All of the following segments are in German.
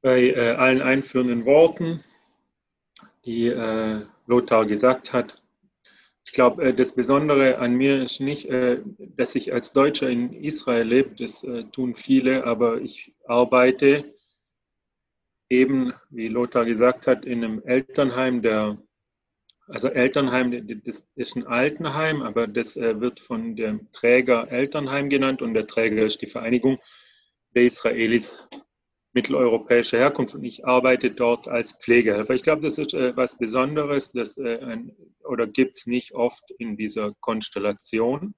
bei äh, allen einführenden Worten, die äh, Lothar gesagt hat. Ich glaube, äh, das Besondere an mir ist nicht, äh, dass ich als Deutscher in Israel lebe, das äh, tun viele, aber ich arbeite eben, wie Lothar gesagt hat, in einem Elternheim, der, also Elternheim, das ist ein Altenheim, aber das wird von dem Träger Elternheim genannt und der Träger ist die Vereinigung der Israelis mitteleuropäischer Herkunft und ich arbeite dort als Pflegehelfer. Ich glaube, das ist äh, was Besonderes, das äh, ein, oder gibt es nicht oft in dieser Konstellation,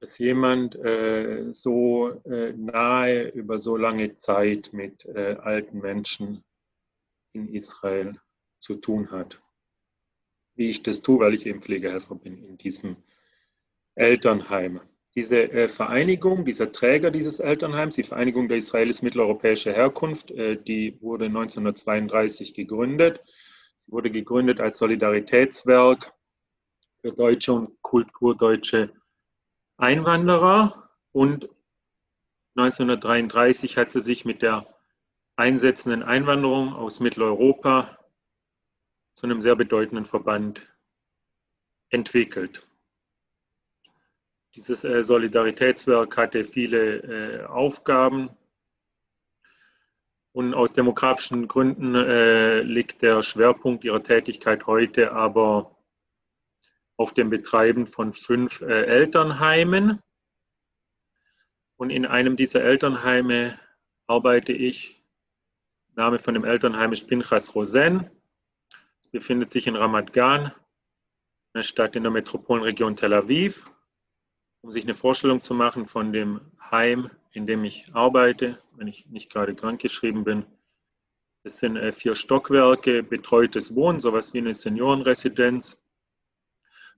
dass jemand äh, so äh, nahe über so lange Zeit mit äh, alten Menschen in Israel zu tun hat. Wie ich das tue, weil ich eben Pflegehelfer bin in diesem Elternheim. Diese äh, Vereinigung, dieser Träger dieses Elternheims, die Vereinigung der Israelis mitteleuropäischer Herkunft, äh, die wurde 1932 gegründet. Sie wurde gegründet als Solidaritätswerk für deutsche und kulturdeutsche Einwanderer und 1933 hat sie sich mit der einsetzenden Einwanderung aus Mitteleuropa zu einem sehr bedeutenden Verband entwickelt. Dieses äh, Solidaritätswerk hatte viele äh, Aufgaben. Und aus demografischen Gründen äh, liegt der Schwerpunkt ihrer Tätigkeit heute aber auf dem Betreiben von fünf äh, Elternheimen. Und in einem dieser Elternheime arbeite ich. Name von dem Elternheim ist Pinchas Rosen. Es befindet sich in Ramat Gan, einer Stadt in der Metropolregion Tel Aviv um sich eine Vorstellung zu machen von dem Heim, in dem ich arbeite, wenn ich nicht gerade krankgeschrieben bin. Es sind äh, vier Stockwerke, betreutes Wohnen, sowas wie eine Seniorenresidenz.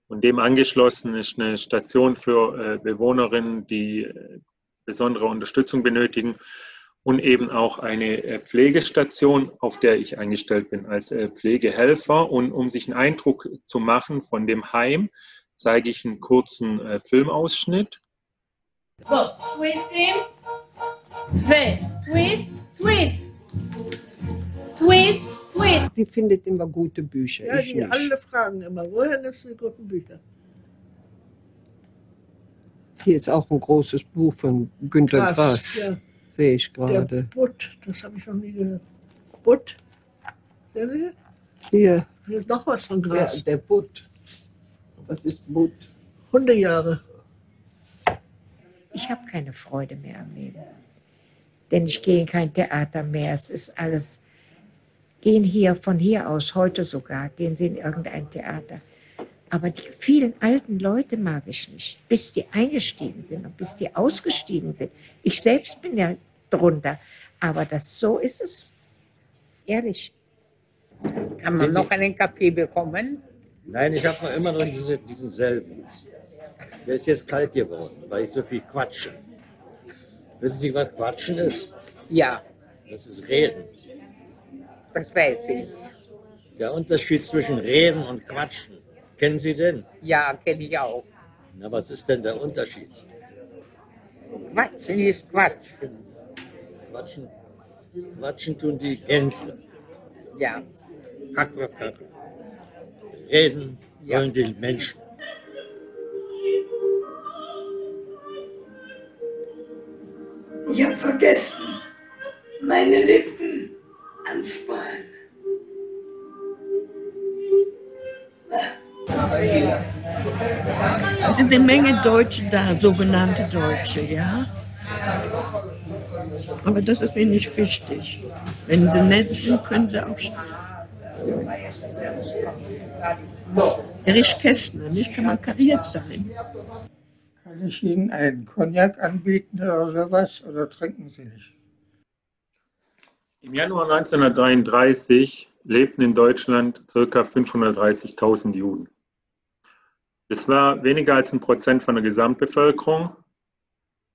Und dem angeschlossen ist eine Station für äh, Bewohnerinnen, die äh, besondere Unterstützung benötigen und eben auch eine Pflegestation, auf der ich eingestellt bin als Pflegehelfer. Und um sich einen Eindruck zu machen von dem Heim, zeige ich einen kurzen äh, Filmausschnitt. So, twisting, twist, twist, twist, twist. Die findet immer gute Bücher. Ja, ich die nicht. alle fragen immer, woher nimmst du die guten Bücher? Hier ist auch ein großes Buch von Günter Grass. ja. Sehe ich Der gerade. Butt, das habe ich noch nie gehört. Butt? Sehen Sie? Hier, Hier ist noch was von ja, Gras. der Butt. Was ist Butt? Hundejahre. Ich habe keine Freude mehr am Leben. Denn ich gehe in kein Theater mehr. Es ist alles. Gehen hier, von hier aus, heute sogar, gehen Sie in irgendein Theater. Aber die vielen alten Leute mag ich nicht, bis die eingestiegen sind und bis die ausgestiegen sind. Ich selbst bin ja drunter. Aber das, so ist es. Ehrlich. Kann man noch einen Kaffee bekommen? Nein, ich habe noch immer noch diese, diesen selben. Der ist jetzt kalt geworden, weil ich so viel quatsche. Wissen Sie, was Quatschen ist? Ja, Das ist Reden. das weiß ich. Der Unterschied zwischen Reden und Quatschen. Kennen Sie den? Ja, kenne ich auch. Na, was ist denn der Unterschied? Quatschen ist Quatschen. Quatschen, quatschen tun die Gänse. Ja, Hack, hack, hack. Reden Ja. sollen die Menschen. Ich habe vergessen, meine Lippen anzumalen. Es sind eine Menge Deutsche da, sogenannte Deutsche, ja. Aber das ist mir nicht wichtig. Wenn sie nett sind, können sie auch schreiben. Erich Kästner, nicht? Kann man kariert sein. Kann ich Ihnen einen Cognac anbieten oder sowas? Oder trinken Sie nicht? Im Januar 1933 lebten in Deutschland ca. 530.000 Juden. Das war weniger als ein Prozent von der Gesamtbevölkerung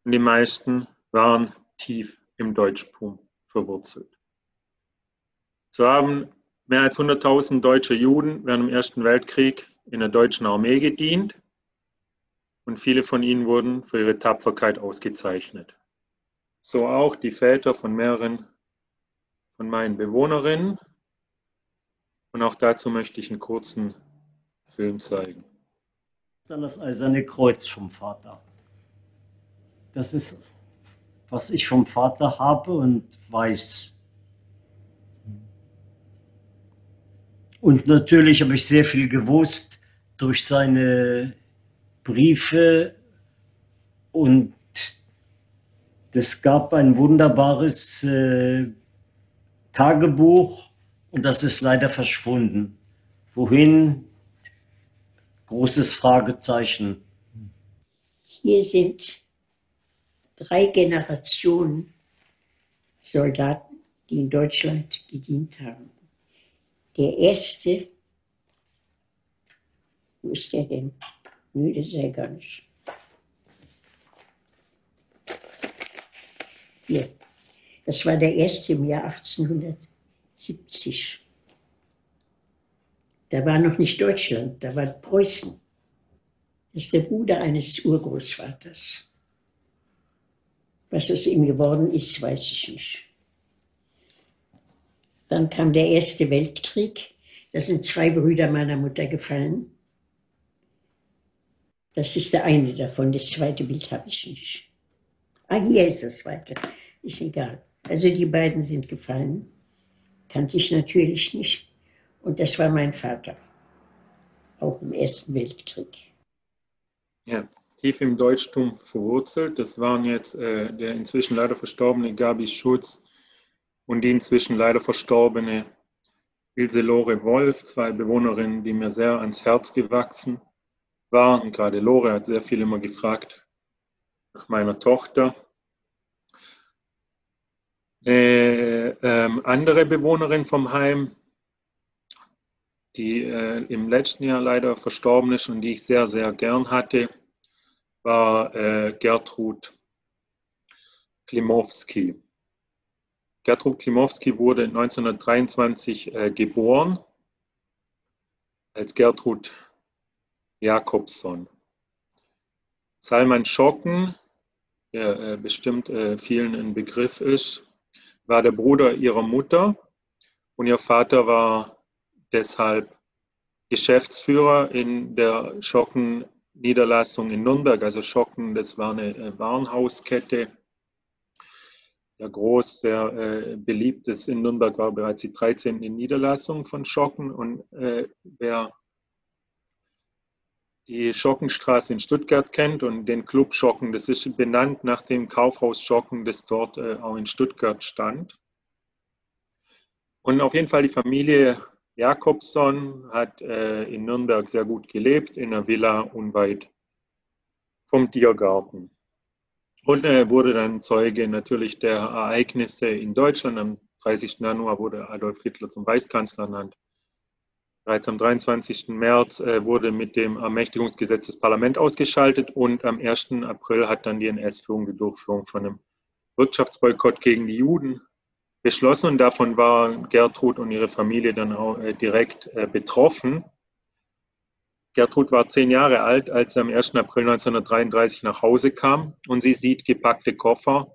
und die meisten waren tief im Deutschtum verwurzelt. So haben mehr als 100.000 deutsche Juden während dem Ersten Weltkrieg in der deutschen Armee gedient und viele von ihnen wurden für ihre Tapferkeit ausgezeichnet. So auch die Väter von mehreren von meinen Bewohnerinnen. Und auch dazu möchte ich einen kurzen Film zeigen. Dann das eiserne Kreuz vom Vater. Das ist, was ich vom Vater habe und weiß. Und natürlich habe ich sehr viel gewusst durch seine Briefe und es gab ein wunderbares äh, Tagebuch und das ist leider verschwunden. Wohin? Großes Fragezeichen. Hier sind drei Generationen Soldaten, die in Deutschland gedient haben. Der erste, wo ist der denn? Nö, das ist er gar nicht. Hier. Das war der erste im Jahr 1870. Da war noch nicht Deutschland, da war Preußen. Das ist der Bruder eines Urgroßvaters. Was aus ihm geworden ist, weiß ich nicht. Dann kam der Erste Weltkrieg. Da sind zwei Brüder meiner Mutter gefallen. Das ist der eine davon. Das zweite Bild habe ich nicht. Ah, hier ist das zweite. Ist egal. Also die beiden sind gefallen. Kannte ich natürlich nicht. Und das war mein Vater. Auch im Ersten Weltkrieg. Ja, tief im Deutschtum verwurzelt. Das waren jetzt äh, der inzwischen leider verstorbene Gabi Schulz und die inzwischen leider verstorbene Ilse Lore Wolf, zwei Bewohnerinnen, die mir sehr ans Herz gewachsen waren. Gerade Lore hat sehr viel immer gefragt nach meiner Tochter. Äh, ähm, andere Bewohnerin vom Heim, die äh, im letzten Jahr leider verstorben ist und die ich sehr, sehr gern hatte, war äh, Gertrud Klimowski. Gertrud Klimowski wurde 1923 äh, geboren als Gertrud Jakobson. Salman Schocken, der äh, bestimmt äh, vielen ein Begriff ist, war der Bruder ihrer Mutter und ihr Vater war deshalb Geschäftsführer in der Schocken-Niederlassung in Nürnberg. Also Schocken, das war eine äh, Warenhauskette, sehr groß, sehr äh, beliebt ist. In Nürnberg war bereits die 13. Niederlassung von Schocken und äh, wer die Schockenstraße in Stuttgart kennt und den Club Schocken. Das ist benannt nach dem Kaufhaus Schocken, das dort äh, auch in Stuttgart stand. Und auf jeden Fall die Familie Jakobson hat äh, in Nürnberg sehr gut gelebt, in einer Villa unweit vom Tiergarten. Und er äh, wurde dann Zeuge natürlich der Ereignisse in Deutschland. Am 30. Januar wurde Adolf Hitler zum Reichskanzler ernannt. Bereits am 23. März äh, wurde mit dem Ermächtigungsgesetz das Parlament ausgeschaltet und am 1. April hat dann die NS-Führung die Durchführung von einem Wirtschaftsboykott gegen die Juden beschlossen und davon war Gertrud und ihre Familie dann auch äh, direkt betroffen. Gertrud war zehn Jahre alt, als sie am 1. April 1933 nach Hause kam und sie sieht gepackte Koffer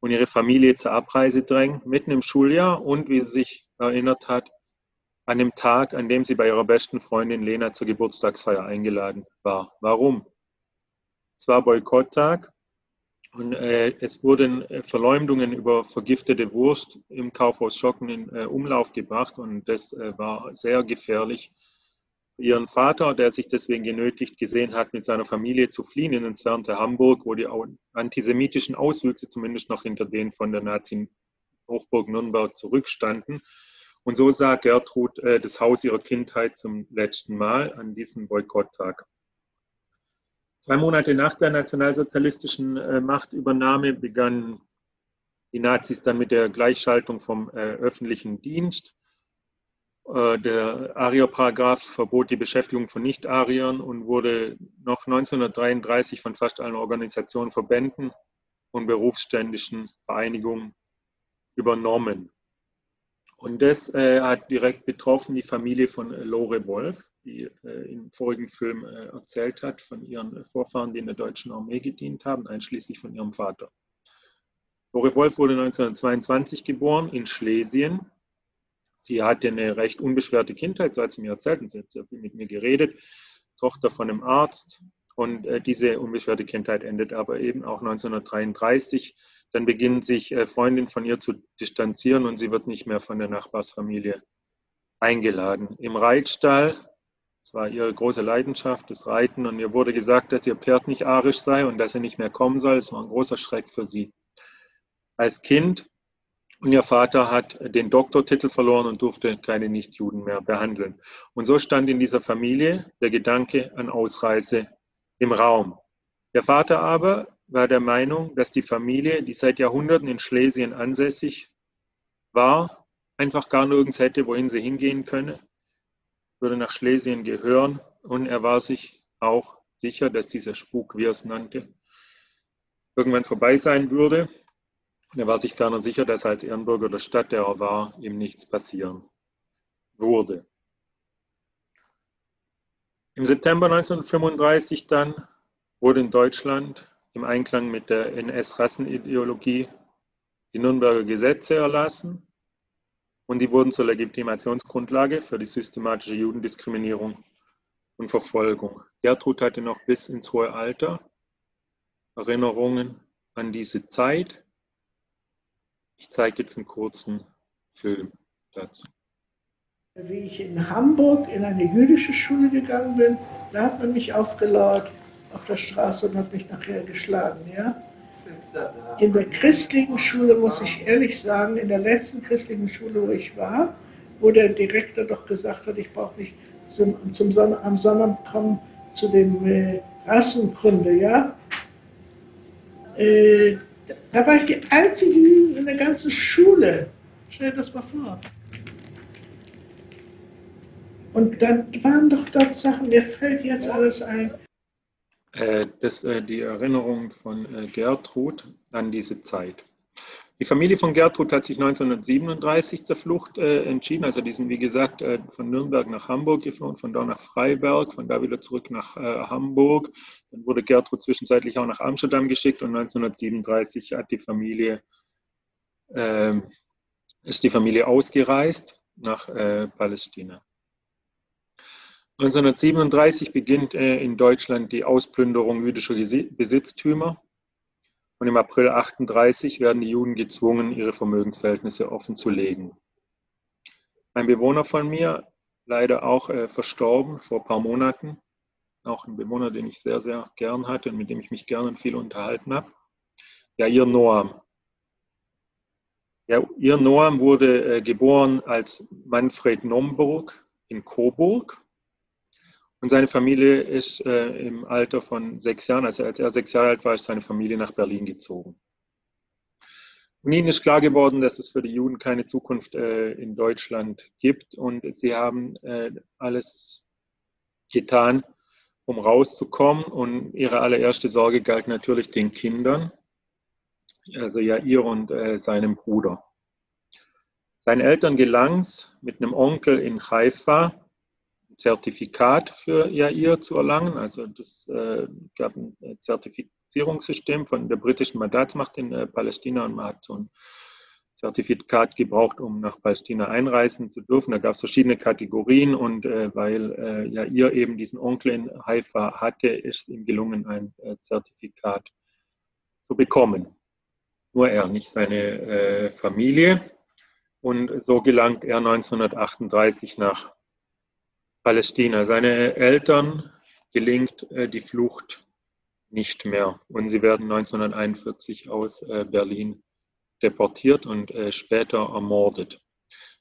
und ihre Familie zur Abreise drängen, mitten im Schuljahr und, wie sie sich erinnert hat, an dem Tag, an dem sie bei ihrer besten Freundin Lena zur Geburtstagsfeier eingeladen war. Warum? Es war Boykotttag und äh, es wurden äh, Verleumdungen über vergiftete Wurst im Kaufhaus Schocken in äh, Umlauf gebracht und das äh, war sehr gefährlich ihren Vater, der sich deswegen genötigt gesehen hat, mit seiner Familie zu fliehen in entfernte Hamburg, wo die antisemitischen Auswüchse zumindest noch hinter denen von der Nazi-Hochburg Nürnberg zurückstanden. Und so sah Gertrud äh, das Haus ihrer Kindheit zum letzten Mal an diesem Boykotttag. Zwei Monate nach der nationalsozialistischen äh, Machtübernahme begannen die Nazis dann mit der Gleichschaltung vom äh, öffentlichen Dienst. Äh, der Arier-Paragraph verbot die Beschäftigung von Nicht-Ariern und wurde noch 1933 von fast allen Organisationen, Verbänden und berufsständischen Vereinigungen übernommen. Und das äh, hat direkt betroffen die Familie von äh, Lore Wolf, die äh, im vorigen Film äh, erzählt hat von ihren Vorfahren, die in der deutschen Armee gedient haben, einschließlich von ihrem Vater. Lore Wolf wurde 1922 geboren in Schlesien. Sie hatte eine recht unbeschwerte Kindheit, so hat sie mir erzählt und sie hat sehr viel mit mir geredet. Tochter von einem Arzt. Und äh, diese unbeschwerte Kindheit endet aber eben auch 1933. Dann beginnen sich äh, Freundinnen von ihr zu distanzieren und sie wird nicht mehr von der Nachbarsfamilie eingeladen. Im Reitstall, das war ihre große Leidenschaft, das Reiten, und ihr wurde gesagt, dass ihr Pferd nicht arisch sei und dass er nicht mehr kommen soll. Es war ein großer Schreck für sie. Als Kind und ihr Vater hat den Doktortitel verloren und durfte keine Nichtjuden mehr behandeln. Und so stand in dieser Familie der Gedanke an Ausreise im Raum. Der Vater aber war der Meinung, dass die Familie, die seit Jahrhunderten in Schlesien ansässig war, einfach gar nirgends hätte, wohin sie hingehen könne, würde nach Schlesien gehören. Und er war sich auch sicher, dass dieser Spuk, wie er es nannte, irgendwann vorbei sein würde. Er war sich ferner sicher, dass als Ehrenbürger der Stadt, der er war, ihm nichts passieren würde. Im September 1935 dann wurde in Deutschland im Einklang mit der NS-Rassenideologie die Nürnberger Gesetze erlassen und die wurden zur Legitimationsgrundlage für die systematische Judendiskriminierung und Verfolgung. Gertrud hatte noch bis ins hohe Alter Erinnerungen an diese Zeit. Ich zeige jetzt einen kurzen Film dazu. Wie ich in Hamburg in eine jüdische Schule gegangen bin, da hat man mich aufgelauert auf der Straße und hat mich nachher geschlagen. Ja? In der christlichen Schule, muss ich ehrlich sagen, in der letzten christlichen Schule, wo ich war, wo der Direktor doch gesagt hat, ich brauche nicht zum, zum Son am Sonntag kommen zu dem äh, Rassenkunde, ja. Äh, da war ich die einzige in der ganzen Schule. Stell dir das mal vor. Und dann waren doch dort Sachen, mir fällt jetzt alles ein. Äh, das, äh, die Erinnerung von äh, Gertrud an diese Zeit. Die Familie von Gertrud hat sich 1937 zur Flucht äh, entschieden. Also die sind, wie gesagt, äh, von Nürnberg nach Hamburg geflohen, von da nach Freiberg, von da wieder zurück nach äh, Hamburg. Dann wurde Gertrud zwischenzeitlich auch nach Amsterdam geschickt und 1937 hat die Familie, ähm, ist die Familie ausgereist nach Palästina. 1937 beginnt äh, in Deutschland die Ausplünderung jüdischer Besitztümer und im April 38 werden die Juden gezwungen, ihre Vermögensverhältnisse offenzulegen. Ein Bewohner von mir, leider auch äh, verstorben vor ein paar Monaten, auch ein Bewohner, den ich sehr, sehr gern hatte und mit dem ich mich gern und viel unterhalten habe, Jair Noam. Jair Noam wurde äh, geboren als Manfred Nomburg in Coburg und seine Familie ist äh, im Alter von sechs Jahren, also als er sechs Jahre alt war, ist seine Familie nach Berlin gezogen. Und ihnen ist klar geworden, dass es für die Juden keine Zukunft äh, in Deutschland gibt. Und sie haben äh, alles getan, um rauszukommen. Und ihre allererste Sorge galt natürlich den Kindern, also ja ihr und äh, seinem Bruder. Seinen Eltern gelang es mit einem Onkel in Haifa, Zertifikat für Jair zu erlangen. Also das äh, gab ein äh, Zertifizierungssystem von der britischen Mandatsmacht in äh, Palästina und man hat so ein Zertifikat gebraucht, um nach Palästina einreisen zu dürfen. Da gab es verschiedene Kategorien und äh, weil äh, Jair eben diesen Onkel in Haifa hatte, ist ihm gelungen, ein äh, Zertifikat zu bekommen. Nur er, nicht seine äh, Familie. Und so gelangt er 1938 nach Palästina. Seine Eltern gelingt äh, die Flucht nicht mehr und sie werden 1941 aus äh, Berlin deportiert und äh, später ermordet.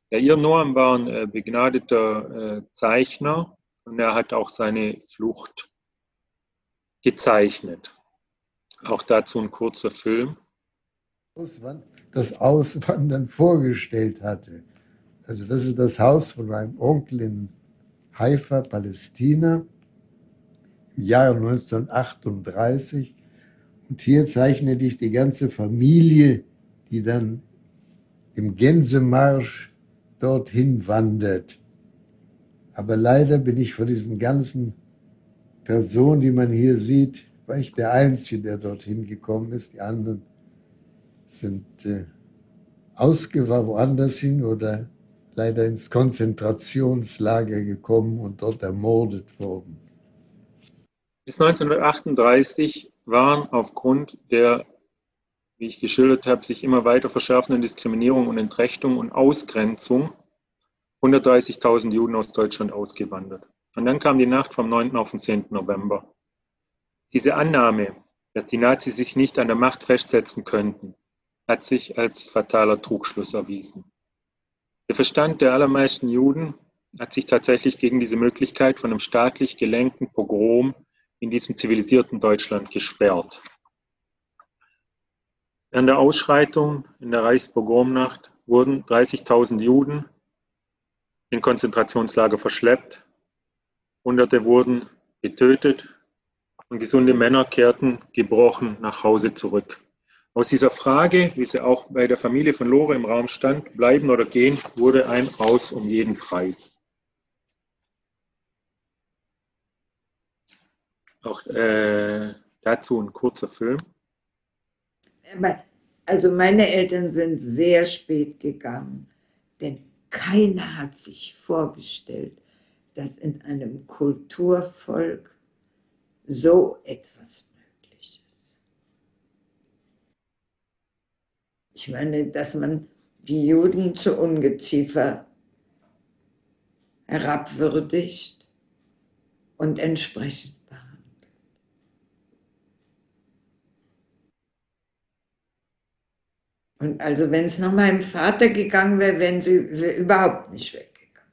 Ja, ihr Noam war ein begnadeter Zeichner und er hat auch seine Flucht gezeichnet. Auch dazu ein kurzer Film. Das Auswandern vorgestellt hatte. Also das ist das Haus von meinem Onkel in Haifa, Palästina, im Jahre 1938. Und hier zeichne ich die ganze Familie, die dann im Gänsemarsch dorthin wandert. Aber leider bin ich von diesen ganzen Personen, die man hier sieht, war ich der Einzige, der dorthin gekommen ist. Die anderen sind äh, ausgewandert woanders hin oder leider ins Konzentrationslager gekommen und dort ermordet worden. Bis 1938 waren aufgrund der, wie ich geschildert habe, sich immer weiter verschärfenden Diskriminierung und Entrechtung und Ausgrenzung 130.000 Juden aus Deutschland ausgewandert. Und dann kam die Nacht vom 9. auf den 10. November. Diese Annahme, dass die Nazis sich nicht an der Macht festsetzen könnten, hat sich als fataler Trugschluss erwiesen. Der Verstand der allermeisten Juden hat sich tatsächlich gegen diese Möglichkeit von einem staatlich gelenkten Pogrom in diesem zivilisierten Deutschland gesperrt. Während der Ausschreitung in der Reichspogromnacht wurden 30.000 Juden in Konzentrationslager verschleppt, Hunderte wurden getötet und gesunde Männer kehrten gebrochen nach Hause zurück. Aus dieser Frage, wie sie auch bei der Familie von Lore im Raum stand, bleiben oder gehen, wurde ein Aus um jeden Preis. Auch äh, dazu ein kurzer Film. Also meine Eltern sind sehr spät gegangen, denn keiner hat sich vorgestellt, dass in einem Kulturvolk so etwas möglich ist. Ich meine, dass man die Juden zu Ungeziefer herabwürdigt und entsprechend Und also wenn es nach meinem Vater gegangen wäre, wären sie überhaupt nicht weggegangen.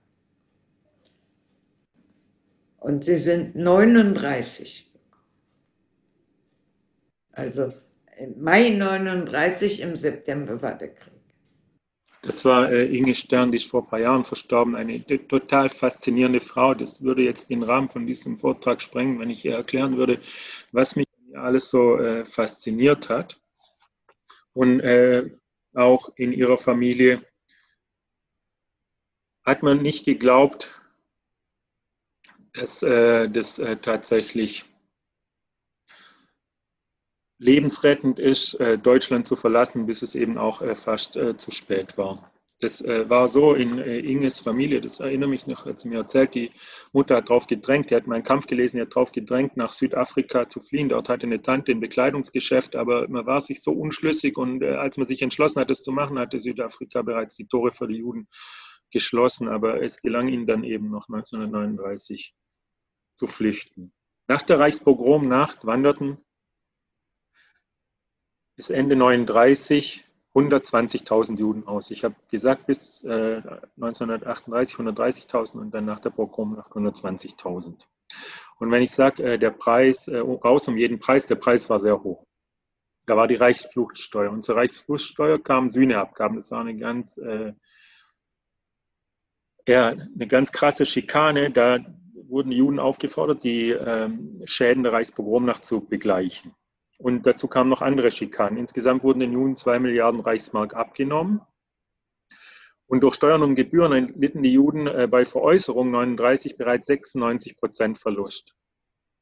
Und sie sind 39. Also Mai 39, im September war der Krieg. Das war äh, Inge Stern, die ist vor ein paar Jahren verstorben, eine total faszinierende Frau. Das würde jetzt den Rahmen von diesem Vortrag sprengen, wenn ich ihr erklären würde, was mich alles so äh, fasziniert hat. Und äh, auch in ihrer Familie hat man nicht geglaubt, dass äh, das äh, tatsächlich lebensrettend ist, äh, Deutschland zu verlassen, bis es eben auch äh, fast äh, zu spät war. Das war so in Inges Familie, das erinnere mich noch, als sie mir erzählt, die Mutter hat darauf gedrängt, die hat meinen Kampf gelesen, die hat darauf gedrängt, nach Südafrika zu fliehen. Dort hatte eine Tante ein Bekleidungsgeschäft, aber man war sich so unschlüssig und als man sich entschlossen hat, das zu machen, hatte Südafrika bereits die Tore für die Juden geschlossen, aber es gelang ihnen dann eben noch 1939 zu flüchten. Nach der Reichspogromnacht wanderten bis Ende 1939 120.000 Juden aus. Ich habe gesagt, bis äh, 1938 130.000 und dann nach der Pogromnacht 120.000. Und wenn ich sage, äh, der Preis, äh, raus um jeden Preis, der Preis war sehr hoch. Da war die Reichsfluchtsteuer. Und zur Reichsfluchtsteuer kamen Sühneabgaben. Das war eine ganz, äh, ja, eine ganz krasse Schikane. Da wurden Juden aufgefordert, die ähm, Schäden der Reichspogromnacht zu begleichen. Und dazu kamen noch andere Schikanen. Insgesamt wurden den Juden zwei Milliarden Reichsmark abgenommen. Und durch Steuern und Gebühren litten die Juden äh, bei Veräußerung 39 bereits 96 Prozent Verlust.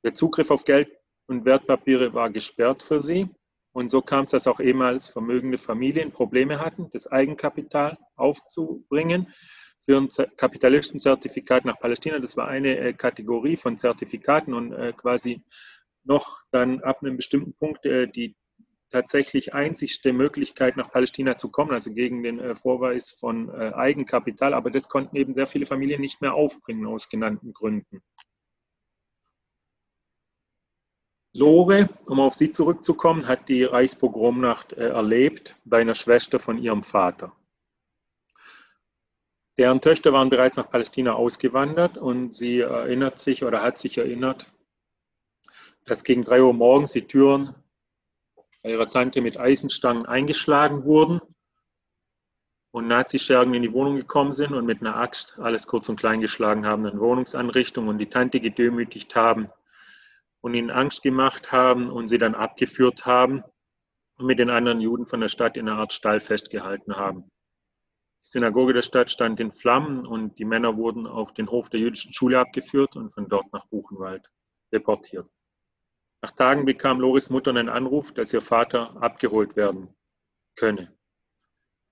Der Zugriff auf Geld und Wertpapiere war gesperrt für sie. Und so kam es, dass auch ehemals vermögende Familien Probleme hatten, das Eigenkapital aufzubringen für ein Kapitalistenzertifikat nach Palästina. Das war eine äh, Kategorie von Zertifikaten und äh, quasi noch dann ab einem bestimmten Punkt äh, die tatsächlich einzigste Möglichkeit, nach Palästina zu kommen, also gegen den äh, Vorweis von äh, Eigenkapital. Aber das konnten eben sehr viele Familien nicht mehr aufbringen aus genannten Gründen. Lore, um auf sie zurückzukommen, hat die Reichspogromnacht erlebt bei einer Schwester von ihrem Vater. Deren Töchter waren bereits nach Palästina ausgewandert und sie erinnert sich oder hat sich erinnert, dass gegen 3 Uhr morgens die Türen bei ihrer Tante mit Eisenstangen eingeschlagen wurden und Nazischergen in die Wohnung gekommen sind und mit einer Axt alles kurz und klein geschlagen haben in Wohnungsanrichtung und die Tante gedemütigt haben und ihnen Angst gemacht haben und sie dann abgeführt haben und mit den anderen Juden von der Stadt in einer Art Stall festgehalten haben. Die Synagoge der Stadt stand in Flammen und die Männer wurden auf den Hof der jüdischen Schule abgeführt und von dort nach Buchenwald deportiert. Nach Tagen bekam Loris Mutter einen Anruf, dass ihr Vater abgeholt werden könne.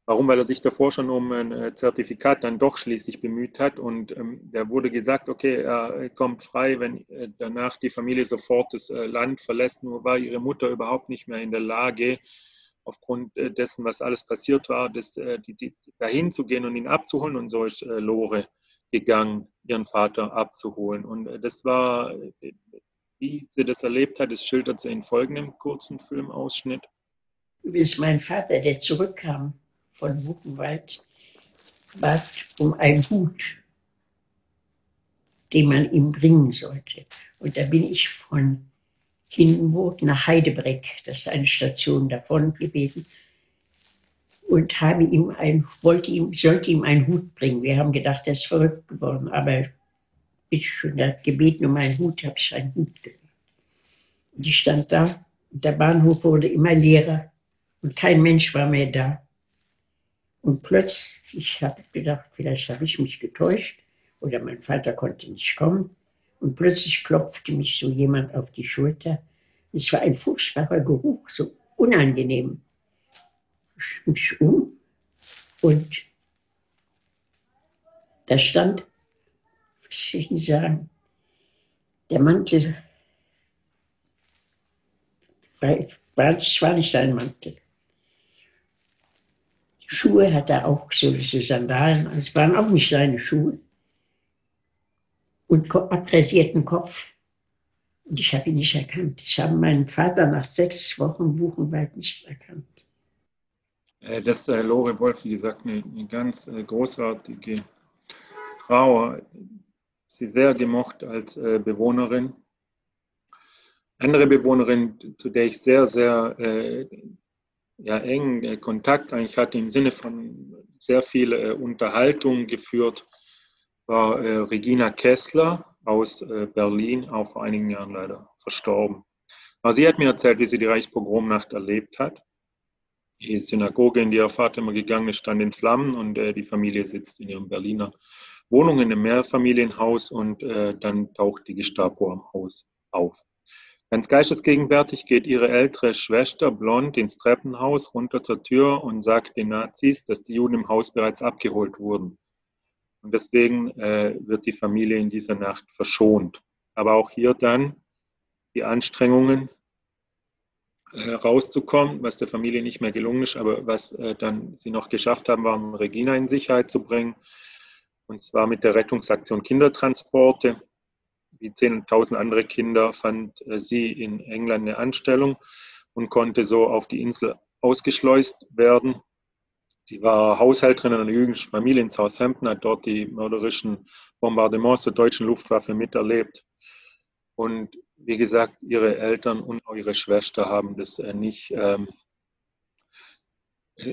Warum? Weil er sich davor schon um ein äh, Zertifikat dann doch schließlich bemüht hat und ähm, da wurde gesagt, okay, er kommt frei, wenn äh, danach die Familie sofort das äh, Land verlässt. Nur war ihre Mutter überhaupt nicht mehr in der Lage, aufgrund äh, dessen, was alles passiert war, das, äh, die, die, dahin zu gehen und ihn abzuholen und so ist äh, Lore gegangen, ihren Vater abzuholen. Und das war, wie sie das erlebt hat, das schildert sie in folgendem kurzen Filmausschnitt. Übrigens mein Vater, der zurückkam von Buchenwald, bat um einen Hut, den man ihm bringen sollte. Und da bin ich von Hindenburg nach Heidebreck, das ist eine Station davon gewesen, und habe ihm ein, wollte ihm, sollte ihm einen Hut bringen. Wir haben gedacht, er ist verrückt geworden, aber bitte schon, hat gebeten um einen Hut, habe ich einen Hut gemacht. Und ich stand da, und der Bahnhof wurde immer leerer und kein Mensch war mehr da. Und plötzlich, ich habe gedacht, vielleicht habe ich mich getäuscht oder mein Vater konnte nicht kommen. Und plötzlich klopfte mich so jemand auf die Schulter. Es war ein furchtbarer Geruch, so unangenehm. Ich mich um und da stand, sagen, der Mantel war, war nicht sein Mantel. Die Schuhe hatte er auch, so, so Sandalen, es waren auch nicht seine Schuhe und abrasierten Kopf. Und ich habe ihn nicht erkannt. Ich habe meinen Vater nach sechs Wochen Buchenwald nicht erkannt. Äh, das ist äh, Lore Wolf, wie gesagt, eine, eine ganz äh, großartige Frau. Sie sehr gemocht als Bewohnerin. Andere Bewohnerin, zu der ich sehr, sehr ja, eng Kontakt eigentlich hatte, im Sinne von sehr viel Unterhaltung geführt, war äh, Regina Kessler aus äh, Berlin, auch vor einigen Jahren leider verstorben. Aber sie hat mir erzählt, wie sie die Reichspogromnacht erlebt hat. Die Synagoge, in die ihr Vater immer gegangen ist, stand in Flammen und äh, die Familie sitzt in ihrem Berliner Wohnung in einem Mehrfamilienhaus und äh, dann taucht die Gestapo am Haus auf. Ganz geistesgegenwärtig geht ihre ältere Schwester blond ins Treppenhaus runter zur Tür und sagt den Nazis, dass die Juden im Haus bereits abgeholt wurden. Und deswegen äh, wird die Familie in dieser Nacht verschont. Aber auch hier dann die Anstrengungen äh, rauszukommen, was der Familie nicht mehr gelungen ist, aber was äh, dann sie noch geschafft haben, war, Regina in Sicherheit zu bringen. Und zwar mit der Rettungsaktion Kindertransporte. Wie 10.000 andere Kinder fand äh, sie in England eine Anstellung und konnte so auf die Insel ausgeschleust werden. Sie war Haushälterin einer jüdischen Familie in Southampton, hat dort die mörderischen Bombardements der deutschen Luftwaffe miterlebt. Und wie gesagt, ihre Eltern und auch ihre Schwester haben das äh, nicht, ähm,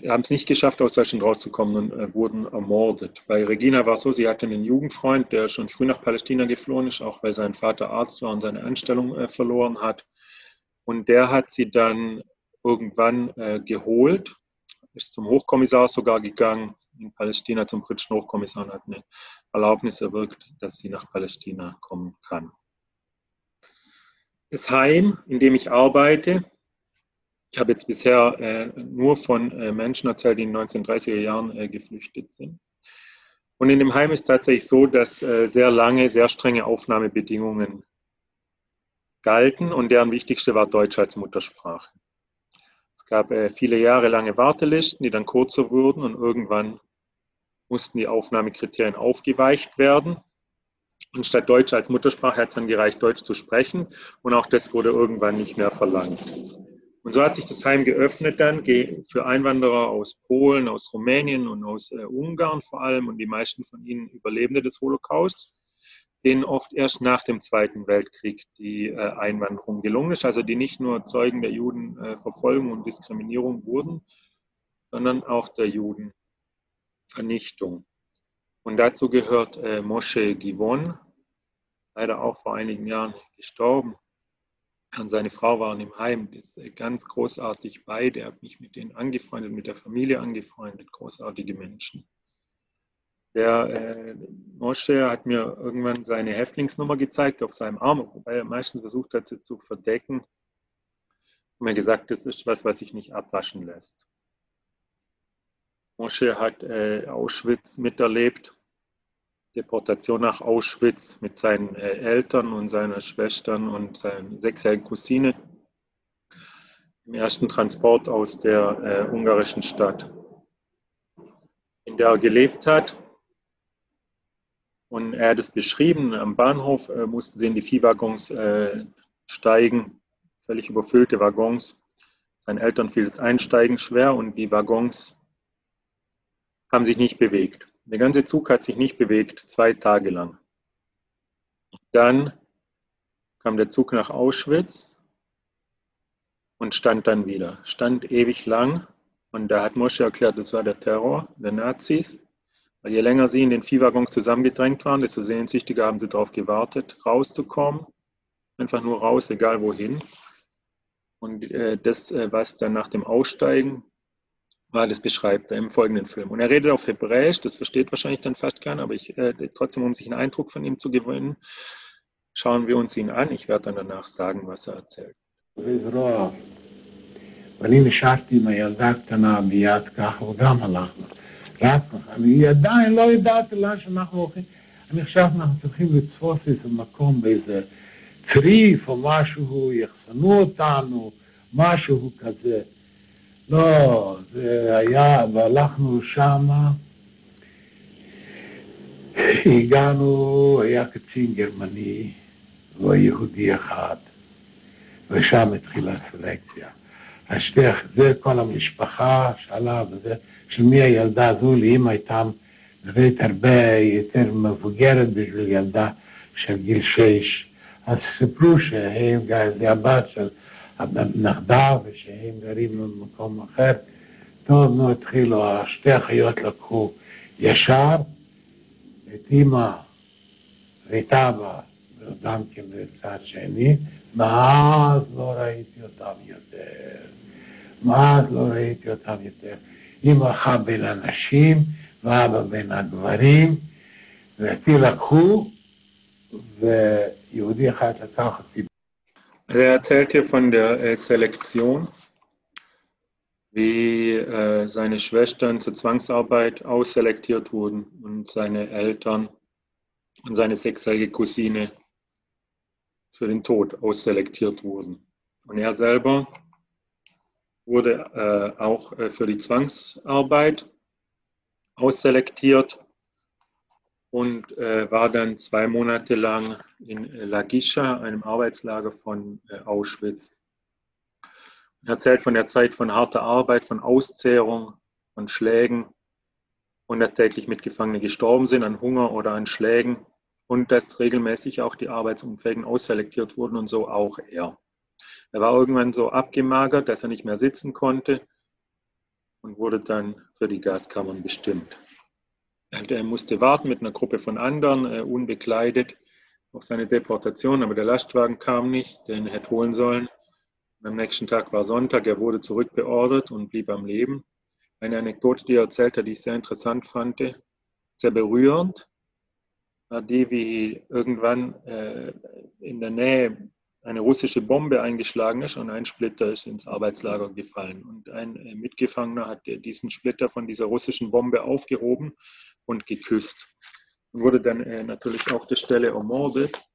haben es nicht geschafft, aus Deutschland rauszukommen und äh, wurden ermordet. Bei Regina war es so, sie hatte einen Jugendfreund, der schon früh nach Palästina geflohen ist, auch weil sein Vater Arzt war und seine Anstellung äh, verloren hat. Und der hat sie dann irgendwann äh, geholt ist zum Hochkommissar sogar gegangen in Palästina, zum britischen Hochkommissar und hat eine Erlaubnis erwirkt, dass sie nach Palästina kommen kann. Das Heim, in dem ich arbeite, ich habe jetzt bisher äh, nur von äh, Menschen erzählt, die in den 1930er Jahren äh, geflüchtet sind. Und in dem Heim ist tatsächlich so, dass äh, sehr lange, sehr strenge Aufnahmebedingungen galten und deren wichtigste war Deutsch als Muttersprache. Es gab äh, viele Jahre lange Wartelisten, die dann kurzer wurden und irgendwann mussten die Aufnahmekriterien aufgeweicht werden. Und statt Deutsch als Muttersprache hat es dann gereicht, Deutsch zu sprechen. Und auch das wurde irgendwann nicht mehr verlangt. Und so hat sich das Heim geöffnet dann für Einwanderer aus Polen, aus Rumänien und aus äh, Ungarn vor allem und die meisten von ihnen Überlebende des Holocaust denen oft erst nach dem Zweiten Weltkrieg die äh, Einwanderung gelungen ist, also die nicht nur Zeugen der Judenverfolgung und Diskriminierung wurden, sondern auch der Judenvernichtung. Und dazu gehört äh, Moshe Givon, leider auch vor einigen Jahren gestorben. Und seine Frau waren im Heim, ist ganz großartig bei, der hat mich mit denen angefreundet, mit der Familie angefreundet, großartige Menschen. Der äh, Mosche hat mir irgendwann seine Häftlingsnummer gezeigt auf seinem Arm, wobei er meistens versucht hat, sie zu verdecken. Und mir gesagt, das ist was, was sich nicht abwaschen lässt. Mosche hat äh, Auschwitz miterlebt, Deportation nach Auschwitz mit seinen äh, Eltern und seiner Schwestern und seiner sechsjährigen Cousine im ersten Transport aus der äh, ungarischen Stadt, in der er gelebt hat. Und er hat es beschrieben, am Bahnhof äh, mussten sie in die Viehwaggons äh, steigen, völlig überfüllte Waggons. Seinen Eltern fiel das Einsteigen schwer und die Waggons haben sich nicht bewegt. Der ganze Zug hat sich nicht bewegt, zwei Tage lang. Dann kam der Zug nach Auschwitz und stand dann wieder. Stand ewig lang und da hat Mosche erklärt, das war der Terror der Nazis. Weil je länger sie in den Viehwaggons zusammengedrängt waren, desto sehnsüchtiger haben sie darauf gewartet, rauszukommen. Einfach nur raus, egal wohin. Und äh, das, äh, was dann nach dem Aussteigen war, das beschreibt er im folgenden Film. Und er redet auf Hebräisch, das versteht wahrscheinlich dann fast keiner, aber ich, äh, trotzdem, um sich einen Eindruck von ihm zu gewinnen, schauen wir uns ihn an. Ich werde dann danach sagen, was er erzählt. ואני נשארתי עם הילדה הקטנה ביד ככה, וגם הלכנו. רק ככה. אני עדיין לא ידעתי לאן שאנחנו הולכים. אני חושב שאנחנו צריכים לתפוס איזה מקום באיזה צריף או משהו, יחסנו אותנו, משהו כזה. לא, זה היה, והלכנו שמה, הגענו, היה קצין גרמני ויהודי אחד, ושם התחילה הסלקציה. השטח, זה כל המשפחה שאלה, וזה, של מי הילדה הזו, לאמא הייתה נראית הרבה יותר מבוגרת בשביל ילדה של גיל שש. אז סיפרו שהם, זה הבת של נכדה ושהם גרים במקום אחר. טוב, נו, התחילו, שתי אחיות לקחו ישר את אימא ואת אבא, גם כן בצד שני, מאז לא ראיתי אותם יותר. מאז לא ראיתי אותם יותר. אימא הלכה בין הנשים ואבא בין הגברים, ואותי לקחו, ויהודי אחד לקח אותי Also er erzählt hier von der äh, Selektion, wie äh, seine Schwestern zur Zwangsarbeit ausselektiert wurden und seine Eltern und seine sechsjährige Cousine für den Tod ausselektiert wurden. Und er selber wurde äh, auch für die Zwangsarbeit ausselektiert und äh, war dann zwei Monate lang in äh, Lagischa, einem Arbeitslager von äh, Auschwitz. Er erzählt von der Zeit von harter Arbeit, von Auszehrung, von Schlägen und dass täglich Mitgefangene gestorben sind an Hunger oder an Schlägen und dass regelmäßig auch die Arbeitsunfähigen ausselektiert wurden und so auch er. Er war irgendwann so abgemagert, dass er nicht mehr sitzen konnte und wurde dann für die Gaskammern bestimmt. Er musste warten mit einer Gruppe von anderen, äh, unbekleidet, auf seine Deportation, aber der Lastwagen kam nicht, den er hätte holen sollen. Und am nächsten Tag war Sonntag, er wurde zurückbeordert und blieb am Leben. Eine Anekdote, die er erzählt hat, die ich sehr interessant fand, sehr berührend, war die, wie irgendwann äh, in der Nähe eine russische Bombe eingeschlagen ist und ein Splitter ist ins Arbeitslager gefallen. Und ein äh, Mitgefangener hat diesen Splitter von dieser russischen Bombe aufgehoben und geküsst. Und wurde dann äh, natürlich auf der Stelle ermordet.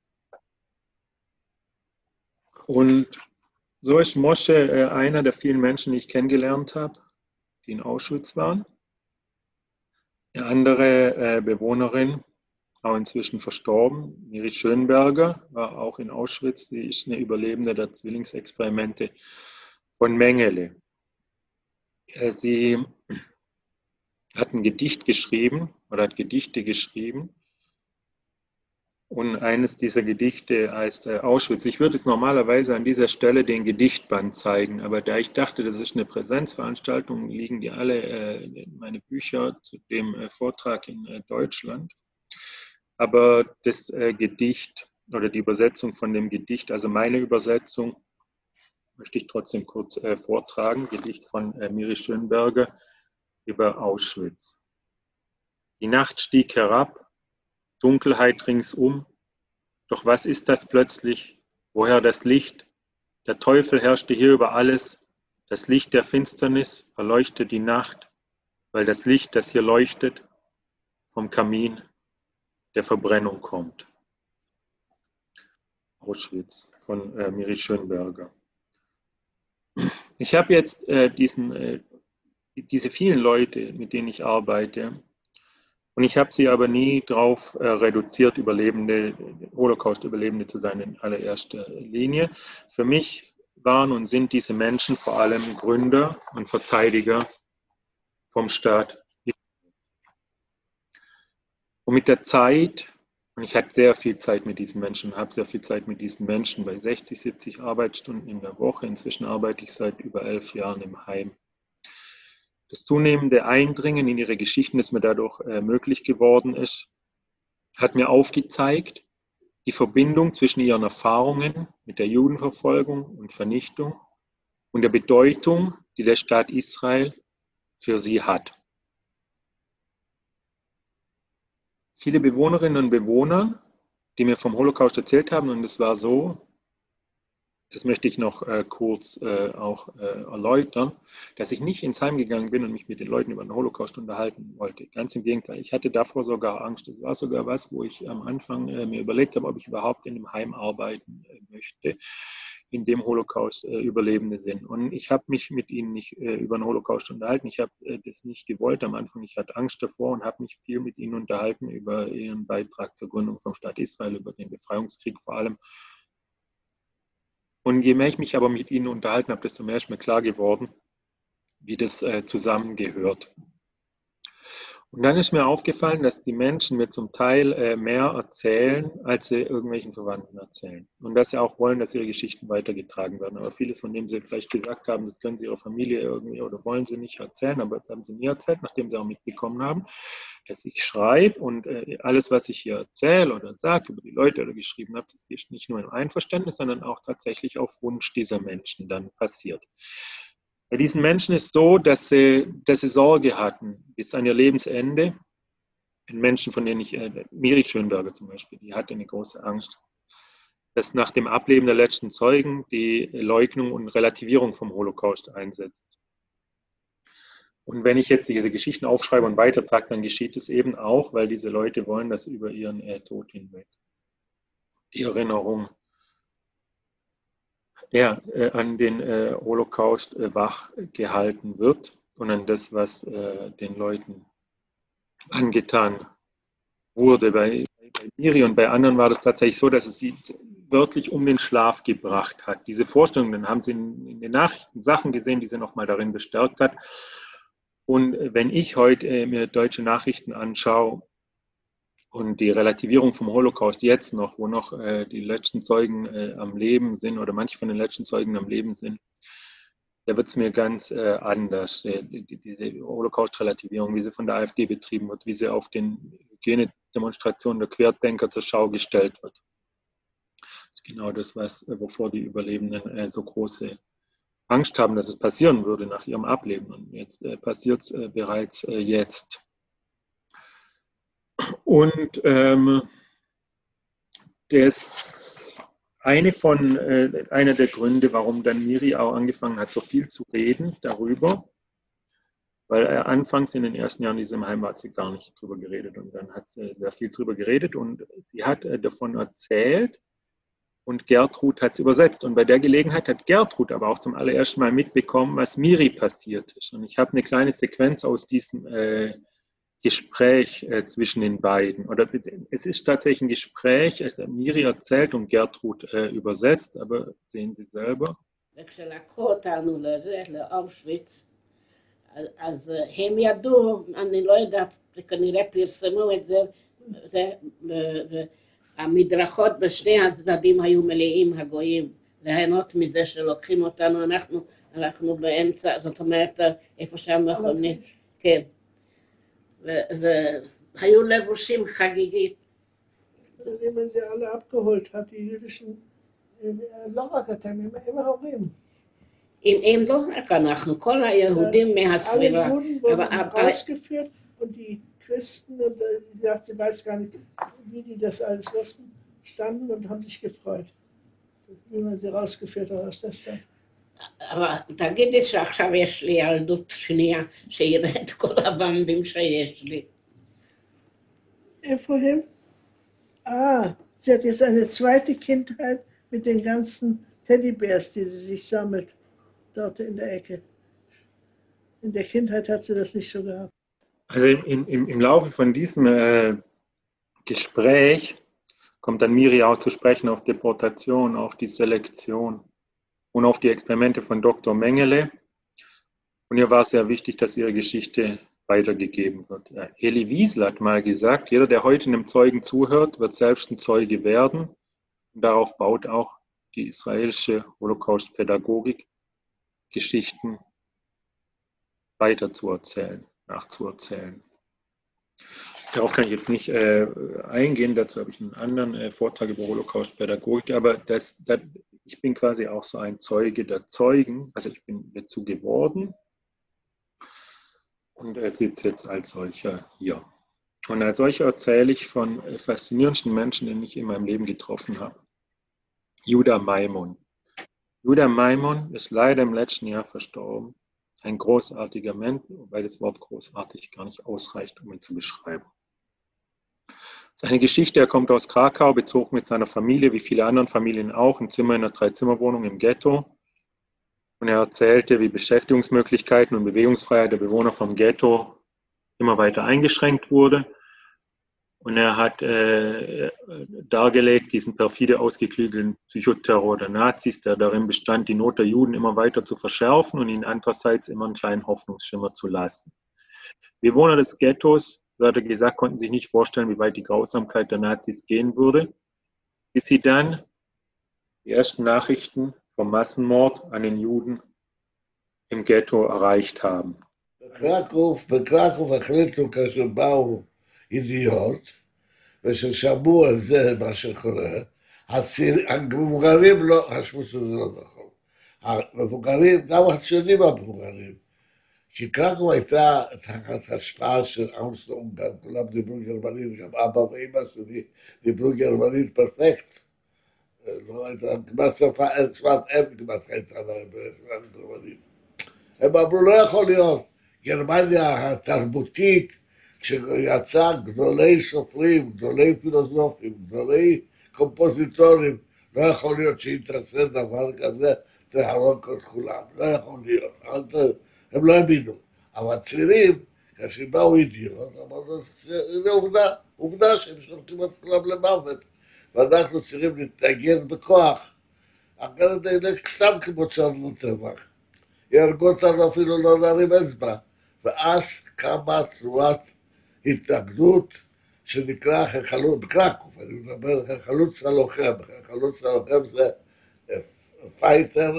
Und so ist Mosche äh, einer der vielen Menschen, die ich kennengelernt habe, die in Auschwitz waren. Eine andere Bewohnerin auch inzwischen verstorben. Miri Schönberger war auch in Auschwitz, die ist eine Überlebende der Zwillingsexperimente von Mengele. Sie hat ein Gedicht geschrieben oder hat Gedichte geschrieben. Und eines dieser Gedichte heißt äh, Auschwitz. Ich würde es normalerweise an dieser Stelle den Gedichtband zeigen, aber da ich dachte, das ist eine Präsenzveranstaltung, liegen die alle äh, meine Bücher zu dem äh, Vortrag in Deutschland. Aber das Gedicht oder die Übersetzung von dem Gedicht, also meine Übersetzung, möchte ich trotzdem kurz vortragen. Gedicht von Miri Schönberger über Auschwitz. Die Nacht stieg herab, Dunkelheit ringsum. Doch was ist das plötzlich? Woher das Licht? Der Teufel herrschte hier über alles. Das Licht der Finsternis verleuchtet die Nacht. weil das Licht, das hier leuchtet, vom Kamin der Verbrennung kommt. Auschwitz von äh, Miri Schönberger. Ich habe jetzt äh, diesen, äh, diese vielen Leute, mit denen ich arbeite, und ich habe sie aber nie darauf äh, reduziert, Überlebende, Holocaust-Überlebende zu sein in allererster Linie. Für mich waren und sind diese Menschen vor allem Gründer und Verteidiger vom Staat. Und mit der Zeit, und ich hatte sehr viel Zeit mit diesen Menschen, habe sehr viel Zeit mit diesen Menschen bei 60, 70 Arbeitsstunden in der Woche. Inzwischen arbeite ich seit über elf Jahren im Heim. Das zunehmende Eindringen in ihre Geschichten, das mir dadurch äh, möglich geworden ist, hat mir aufgezeigt, die Verbindung zwischen ihren Erfahrungen mit der Judenverfolgung und Vernichtung und der Bedeutung, die der Staat Israel für sie hat. Viele Bewohnerinnen und Bewohner, die mir vom Holocaust erzählt haben, und es war so, das möchte ich noch äh, kurz äh, auch äh, erläutern, dass ich nicht ins Heim gegangen bin und mich mit den Leuten über den Holocaust unterhalten wollte. Ganz im Gegenteil, ich hatte davor sogar Angst. Das war sogar was, wo ich am Anfang äh, mir überlegt habe, ob ich überhaupt in einem Heim arbeiten äh, möchte, in dem Holocaust äh, Überlebende sind. Und ich habe mich mit ihnen nicht über den Holocaust unterhalten. Ich habe das nicht gewollt am Anfang. Ich hatte Angst davor und habe mich viel mit ihnen unterhalten über ihren Beitrag zur Gründung vom Staat Israel, über den Befreiungskrieg vor allem und je mehr ich mich aber mit ihnen unterhalten habe, desto mehr ist mir klar geworden, wie das äh, zusammengehört. Und dann ist mir aufgefallen, dass die Menschen mir zum Teil äh, mehr erzählen, als sie irgendwelchen Verwandten erzählen. Und dass sie auch wollen, dass ihre Geschichten weitergetragen werden. Aber vieles, von dem sie vielleicht gesagt haben, das können sie ihrer Familie irgendwie oder wollen sie nicht erzählen, aber das haben sie mir erzählt, nachdem sie auch mitbekommen haben, dass ich schreibe und äh, alles, was ich hier erzähle oder sage über die Leute oder geschrieben habe, das ist nicht nur im Einverständnis, sondern auch tatsächlich auf Wunsch dieser Menschen dann passiert. Bei diesen Menschen ist es so, dass sie, dass sie Sorge hatten bis an ihr Lebensende. Menschen, von denen ich, äh, Miri Schönberger zum Beispiel, die hatte eine große Angst, dass nach dem Ableben der letzten Zeugen die Leugnung und Relativierung vom Holocaust einsetzt. Und wenn ich jetzt diese Geschichten aufschreibe und weitertrage, dann geschieht es eben auch, weil diese Leute wollen, dass über ihren äh, Tod hinweg die Erinnerung ja, äh, an den äh, Holocaust äh, wach gehalten wird und an das, was äh, den Leuten angetan wurde. Bei, bei Miri und bei anderen war das tatsächlich so, dass es sie wörtlich um den Schlaf gebracht hat. Diese Vorstellung, dann haben sie in, in den Nachrichten Sachen gesehen, die sie nochmal darin bestärkt hat. Und wenn ich heute äh, mir deutsche Nachrichten anschaue, und die Relativierung vom Holocaust jetzt noch, wo noch äh, die letzten Zeugen äh, am Leben sind oder manche von den letzten Zeugen am Leben sind, da wird es mir ganz äh, anders. Äh, die, diese Holocaust-Relativierung, wie sie von der AfD betrieben wird, wie sie auf den Hygienedemonstrationen der Querdenker zur Schau gestellt wird. Das ist genau das, was, äh, wovor die Überlebenden äh, so große Angst haben, dass es passieren würde nach ihrem Ableben. Und jetzt passiert es bereits jetzt. Und ähm, das eine von, äh, einer der Gründe, warum dann Miri auch angefangen hat, so viel zu reden darüber, weil er anfangs in den ersten Jahren diesem Heim hat sie gar nicht drüber geredet und dann hat sie sehr viel drüber geredet und sie hat äh, davon erzählt und Gertrud hat es übersetzt. Und bei der Gelegenheit hat Gertrud aber auch zum allerersten Mal mitbekommen, was Miri passiert ist. Und ich habe eine kleine Sequenz aus diesem äh, Gespräch äh, zwischen den beiden. Oder es ist tatsächlich ein Gespräch, es Miri erzählt und Gertrud äh, übersetzt, aber sehen Sie selber. אז הם ידעו, אני לא יודעת, כנראה פרסמו את זה, זה המדרכות בשני הצדדים היו מלאים הגויים, ליהנות מזה שלוקחים אותנו, אנחנו, אנחנו באמצע, זאת אומרת, איפה שהמכונית, כן. והיו לבושים חגיגית. wenn man sie alle abgeholt hat, die jüdischen, לא רק אתם, עם ההורים. אם לא רק אנחנו, כל היהודים מהסביבה. Alle Juden wurden rausgeführt und die Christen, und sie sagt, sie weiß gar nicht, wie die das alles wussten, standen und haben sich gefreut, wie man sie rausgeführt hat aus der Stadt. אבל תגידי שעכשיו יש לי ילדות שנייה, שיראה את כל הבמבים שיש לי. Ihrem äh, Ah, sie hat jetzt eine zweite Kindheit mit den ganzen Teddybärs, die sie sich sammelt, dort in der Ecke. In der Kindheit hat sie das nicht so gehabt. Also im, im, im Laufe von diesem äh, Gespräch kommt dann Miri auch zu sprechen auf Deportation, auf die Selektion und auf die Experimente von Dr. Mengele. Und ihr war sehr wichtig, dass ihre Geschichte weitergegeben wird. Eli Wiesel hat mal gesagt, jeder, der heute einem Zeugen zuhört, wird selbst ein Zeuge werden. Und darauf baut auch die israelische Holocaust-Pädagogik, Geschichten weiterzuerzählen, nachzuerzählen. Darauf kann ich jetzt nicht äh, eingehen, dazu habe ich einen anderen äh, Vortrag über Holocaust-Pädagogik, aber das, das, ich bin quasi auch so ein Zeuge der Zeugen, also ich bin dazu geworden und er sitzt jetzt als solcher hier. Und als solcher erzähle ich von faszinierendsten Menschen, den ich in meinem Leben getroffen habe. Judah Maimon. Judah Maimon ist leider im letzten Jahr verstorben. Ein großartiger Mensch, wobei das Wort großartig gar nicht ausreicht, um ihn zu beschreiben. Seine Geschichte, er kommt aus Krakau, bezogen mit seiner Familie, wie viele anderen Familien auch, ein Zimmer in einer Dreizimmerwohnung im Ghetto. Und er erzählte, wie Beschäftigungsmöglichkeiten und Bewegungsfreiheit der Bewohner vom Ghetto immer weiter eingeschränkt wurde. Und er hat äh, dargelegt, diesen perfide ausgeklügelten Psychoterror der Nazis, der darin bestand, die Not der Juden immer weiter zu verschärfen und ihnen andererseits immer einen kleinen Hoffnungsschimmer zu lassen. Bewohner des Ghettos, wurde gesagt, konnten sich nicht vorstellen, wie weit die Grausamkeit der Nazis gehen würde, bis sie dann die ersten Nachrichten vom Massenmord an den Juden im Ghetto erreicht haben. בקרקוב החליטו כאשר באו ידיעות, וששמעו על זה מה שקורה, המבוגרים לא חשבו שזה לא נכון. המבוגרים, גם הציונים המבוגרים, כי קרקוב הייתה תחת השפעה של אמסטרום, גם כולם דיברו גרמנית, גם אבא ואמא שלי דיברו גרמנית פרפקט. לא הייתה כמעט שפה, שפת אם כמעט הייתה להם גרמנית. הם אמרו, לא יכול להיות, גרמניה התרבותית, כשיצא גדולי סופרים, גדולי פילוסופים, גדולי קומפוזיטורים, לא יכול להיות שיתרסה דבר כזה, תהרוג את כולם, לא יכול להיות. הם לא האמינו. אבל הצעירים, כאשר באו ידיעות, אמרנו, זה עובדה, עובדה שהם שולחים את כולם למוות. ואנחנו צריכים להתנגד בכוח. אחרת זה סתם כמו צרנו טבח. יהרגו אותנו אפילו לא להרים אצבע. ואז קמה תנועת התנגדות שנקרא החלוץ, בקרקוב, אני מדבר על החלוץ הלוחם, החלוץ הלוחם זה פייטר,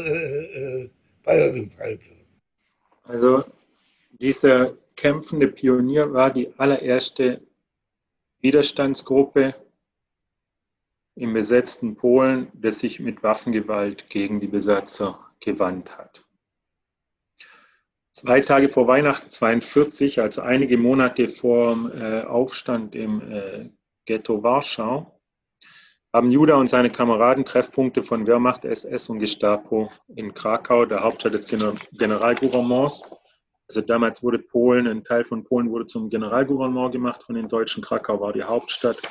פייטר פייטר. Also dieser kämpfende Pionier war die allererste Widerstandsgruppe im besetzten Polen, das sich mit Waffengewalt gegen die Besatzer gewandt hat. Zwei Tage vor Weihnachten 1942, also einige Monate vor dem äh, Aufstand im äh, Ghetto Warschau, haben Judah und seine Kameraden Treffpunkte von Wehrmacht, SS und Gestapo in Krakau, der Hauptstadt des Generalgouvernements. Also damals wurde Polen, ein Teil von Polen wurde zum Generalgouvernement gemacht von den Deutschen. Krakau war die Hauptstadt.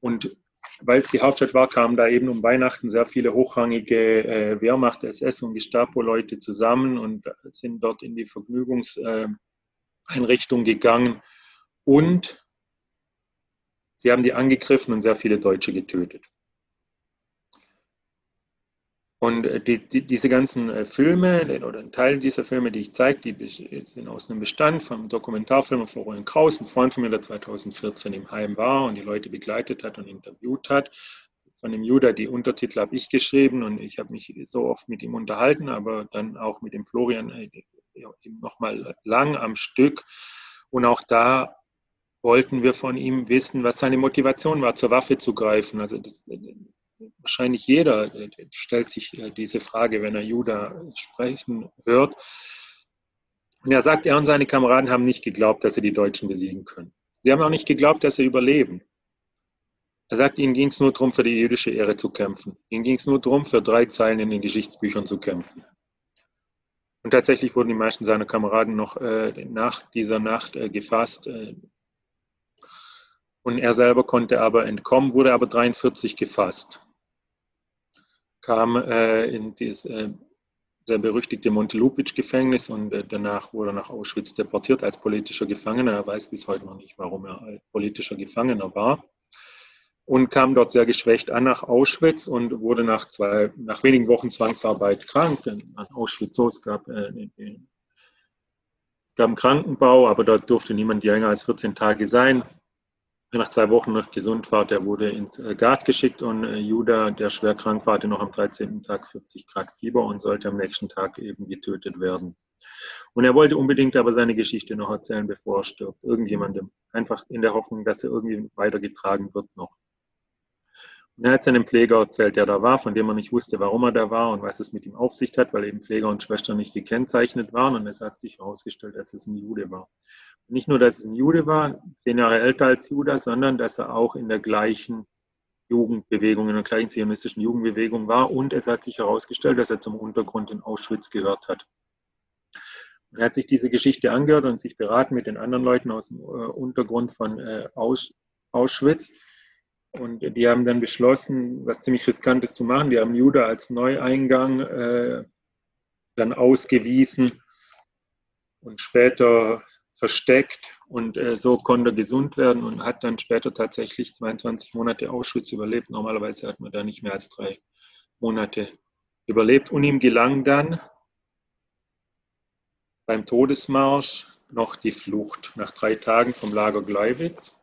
Und weil es die Hauptstadt war, kamen da eben um Weihnachten sehr viele hochrangige äh, Wehrmacht, SS und Gestapo-Leute zusammen und sind dort in die Vergnügungseinrichtung äh, gegangen. Und sie haben die angegriffen und sehr viele Deutsche getötet. Und äh, die, die, diese ganzen äh, Filme oder ein Teil dieser Filme, die ich zeige, die sind aus einem Bestand vom Dokumentarfilmer Florian Kraus, ein Freund von mir, der 2014 im Heim war und die Leute begleitet hat und interviewt hat. Von dem Judah, die Untertitel habe ich geschrieben und ich habe mich so oft mit ihm unterhalten, aber dann auch mit dem Florian äh, nochmal lang am Stück. Und auch da wollten wir von ihm wissen, was seine Motivation war, zur Waffe zu greifen. Also das, wahrscheinlich jeder stellt sich äh, diese Frage, wenn er Judah sprechen hört. Und er sagt, er und seine Kameraden haben nicht geglaubt, dass sie die Deutschen besiegen können. Sie haben auch nicht geglaubt, dass sie überleben. Er sagt, ihnen ging es nur darum, für die jüdische Ehre zu kämpfen. Ihnen ging es nur darum, für drei Zeilen in den Geschichtsbüchern zu kämpfen. Und tatsächlich wurden die meisten seiner Kameraden noch äh, nach dieser Nacht äh, gefasst. Äh, und er selber konnte aber entkommen, wurde aber 43 gefasst. Kam äh, in dieses äh, sehr berüchtigte Montelupitsch-Gefängnis und äh, danach wurde er nach Auschwitz deportiert als politischer Gefangener. Er weiß bis heute noch nicht, warum er politischer Gefangener war und kam dort sehr geschwächt an nach Auschwitz und wurde nach, zwei, nach wenigen Wochen Zwangsarbeit krank. An Auschwitz so, es gab, äh, es gab einen Krankenbau, aber dort durfte niemand länger als 14 Tage sein. Nach zwei Wochen noch gesund war, der wurde ins äh, Gas geschickt und äh, Judah, der schwer krank war, hatte noch am 13. Tag 40 Grad Fieber und sollte am nächsten Tag eben getötet werden. Und er wollte unbedingt aber seine Geschichte noch erzählen, bevor er stirbt. Irgendjemandem. Einfach in der Hoffnung, dass er irgendwie weitergetragen wird noch. Er hat seinem Pfleger erzählt, der da war, von dem er nicht wusste, warum er da war und was es mit ihm auf sich hat, weil eben Pfleger und Schwestern nicht gekennzeichnet waren. Und es hat sich herausgestellt, dass es ein Jude war. Nicht nur, dass es ein Jude war, zehn Jahre älter als Judas, sondern dass er auch in der gleichen Jugendbewegung, in der gleichen zionistischen Jugendbewegung war. Und es hat sich herausgestellt, dass er zum Untergrund in Auschwitz gehört hat. Er hat sich diese Geschichte angehört und sich beraten mit den anderen Leuten aus dem äh, Untergrund von äh, Auschwitz und die haben dann beschlossen, was ziemlich riskantes zu machen. Die haben Juda als Neueingang äh, dann ausgewiesen und später versteckt. Und äh, so konnte er gesund werden und hat dann später tatsächlich 22 Monate Auschwitz überlebt. Normalerweise hat man da nicht mehr als drei Monate überlebt. Und ihm gelang dann beim Todesmarsch noch die Flucht nach drei Tagen vom Lager Gleiwitz.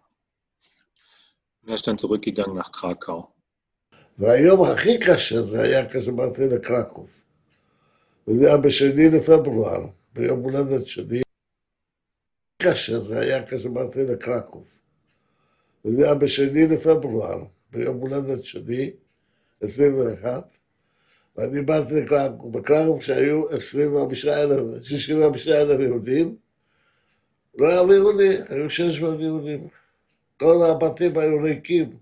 Er ist dann zurückgegangen nach Krakau. והיום הכי קשה זה היה כשבאתי לקרקוב. וזה היה בשני לפברואר, ביום הולדת שלי. קשה זה היה כשבאתי לקרקוב. וזה היה בשני לפברואר, ביום הולדת שלי, 21, ואני באתי לקרקוב. בקרקוב שהיו 25,000, 65,000 יהודים, לא היו יהודים, היו 600 יהודים. כל הבתים היו ריקים.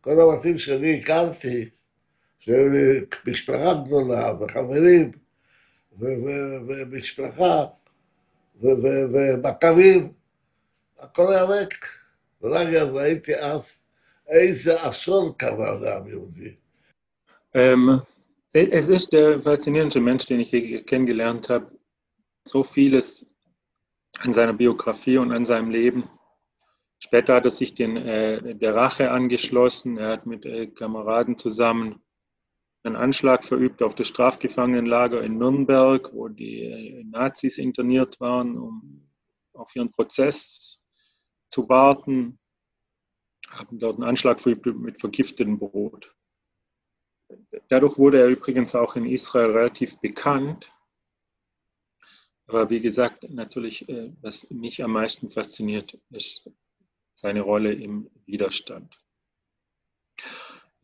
כל הבתים שאני הכרתי, שהיו לי משפחה גדולה וחברים ומשפחה ומכרים, הכל היה ריק. ורק ראיתי אז איזה אסון קרה לעם יהודי. es ist der faszinierendste Mensch, den ich je kennengelernt habe. So vieles an seiner Biografie und an seinem Leben Später hat er sich den, äh, der Rache angeschlossen. Er hat mit äh, Kameraden zusammen einen Anschlag verübt auf das Strafgefangenenlager in Nürnberg, wo die äh, Nazis interniert waren, um auf ihren Prozess zu warten. Haben dort einen Anschlag verübt mit vergiftetem Brot. Dadurch wurde er übrigens auch in Israel relativ bekannt. Aber wie gesagt, natürlich, äh, was mich am meisten fasziniert, ist seine Rolle im Widerstand.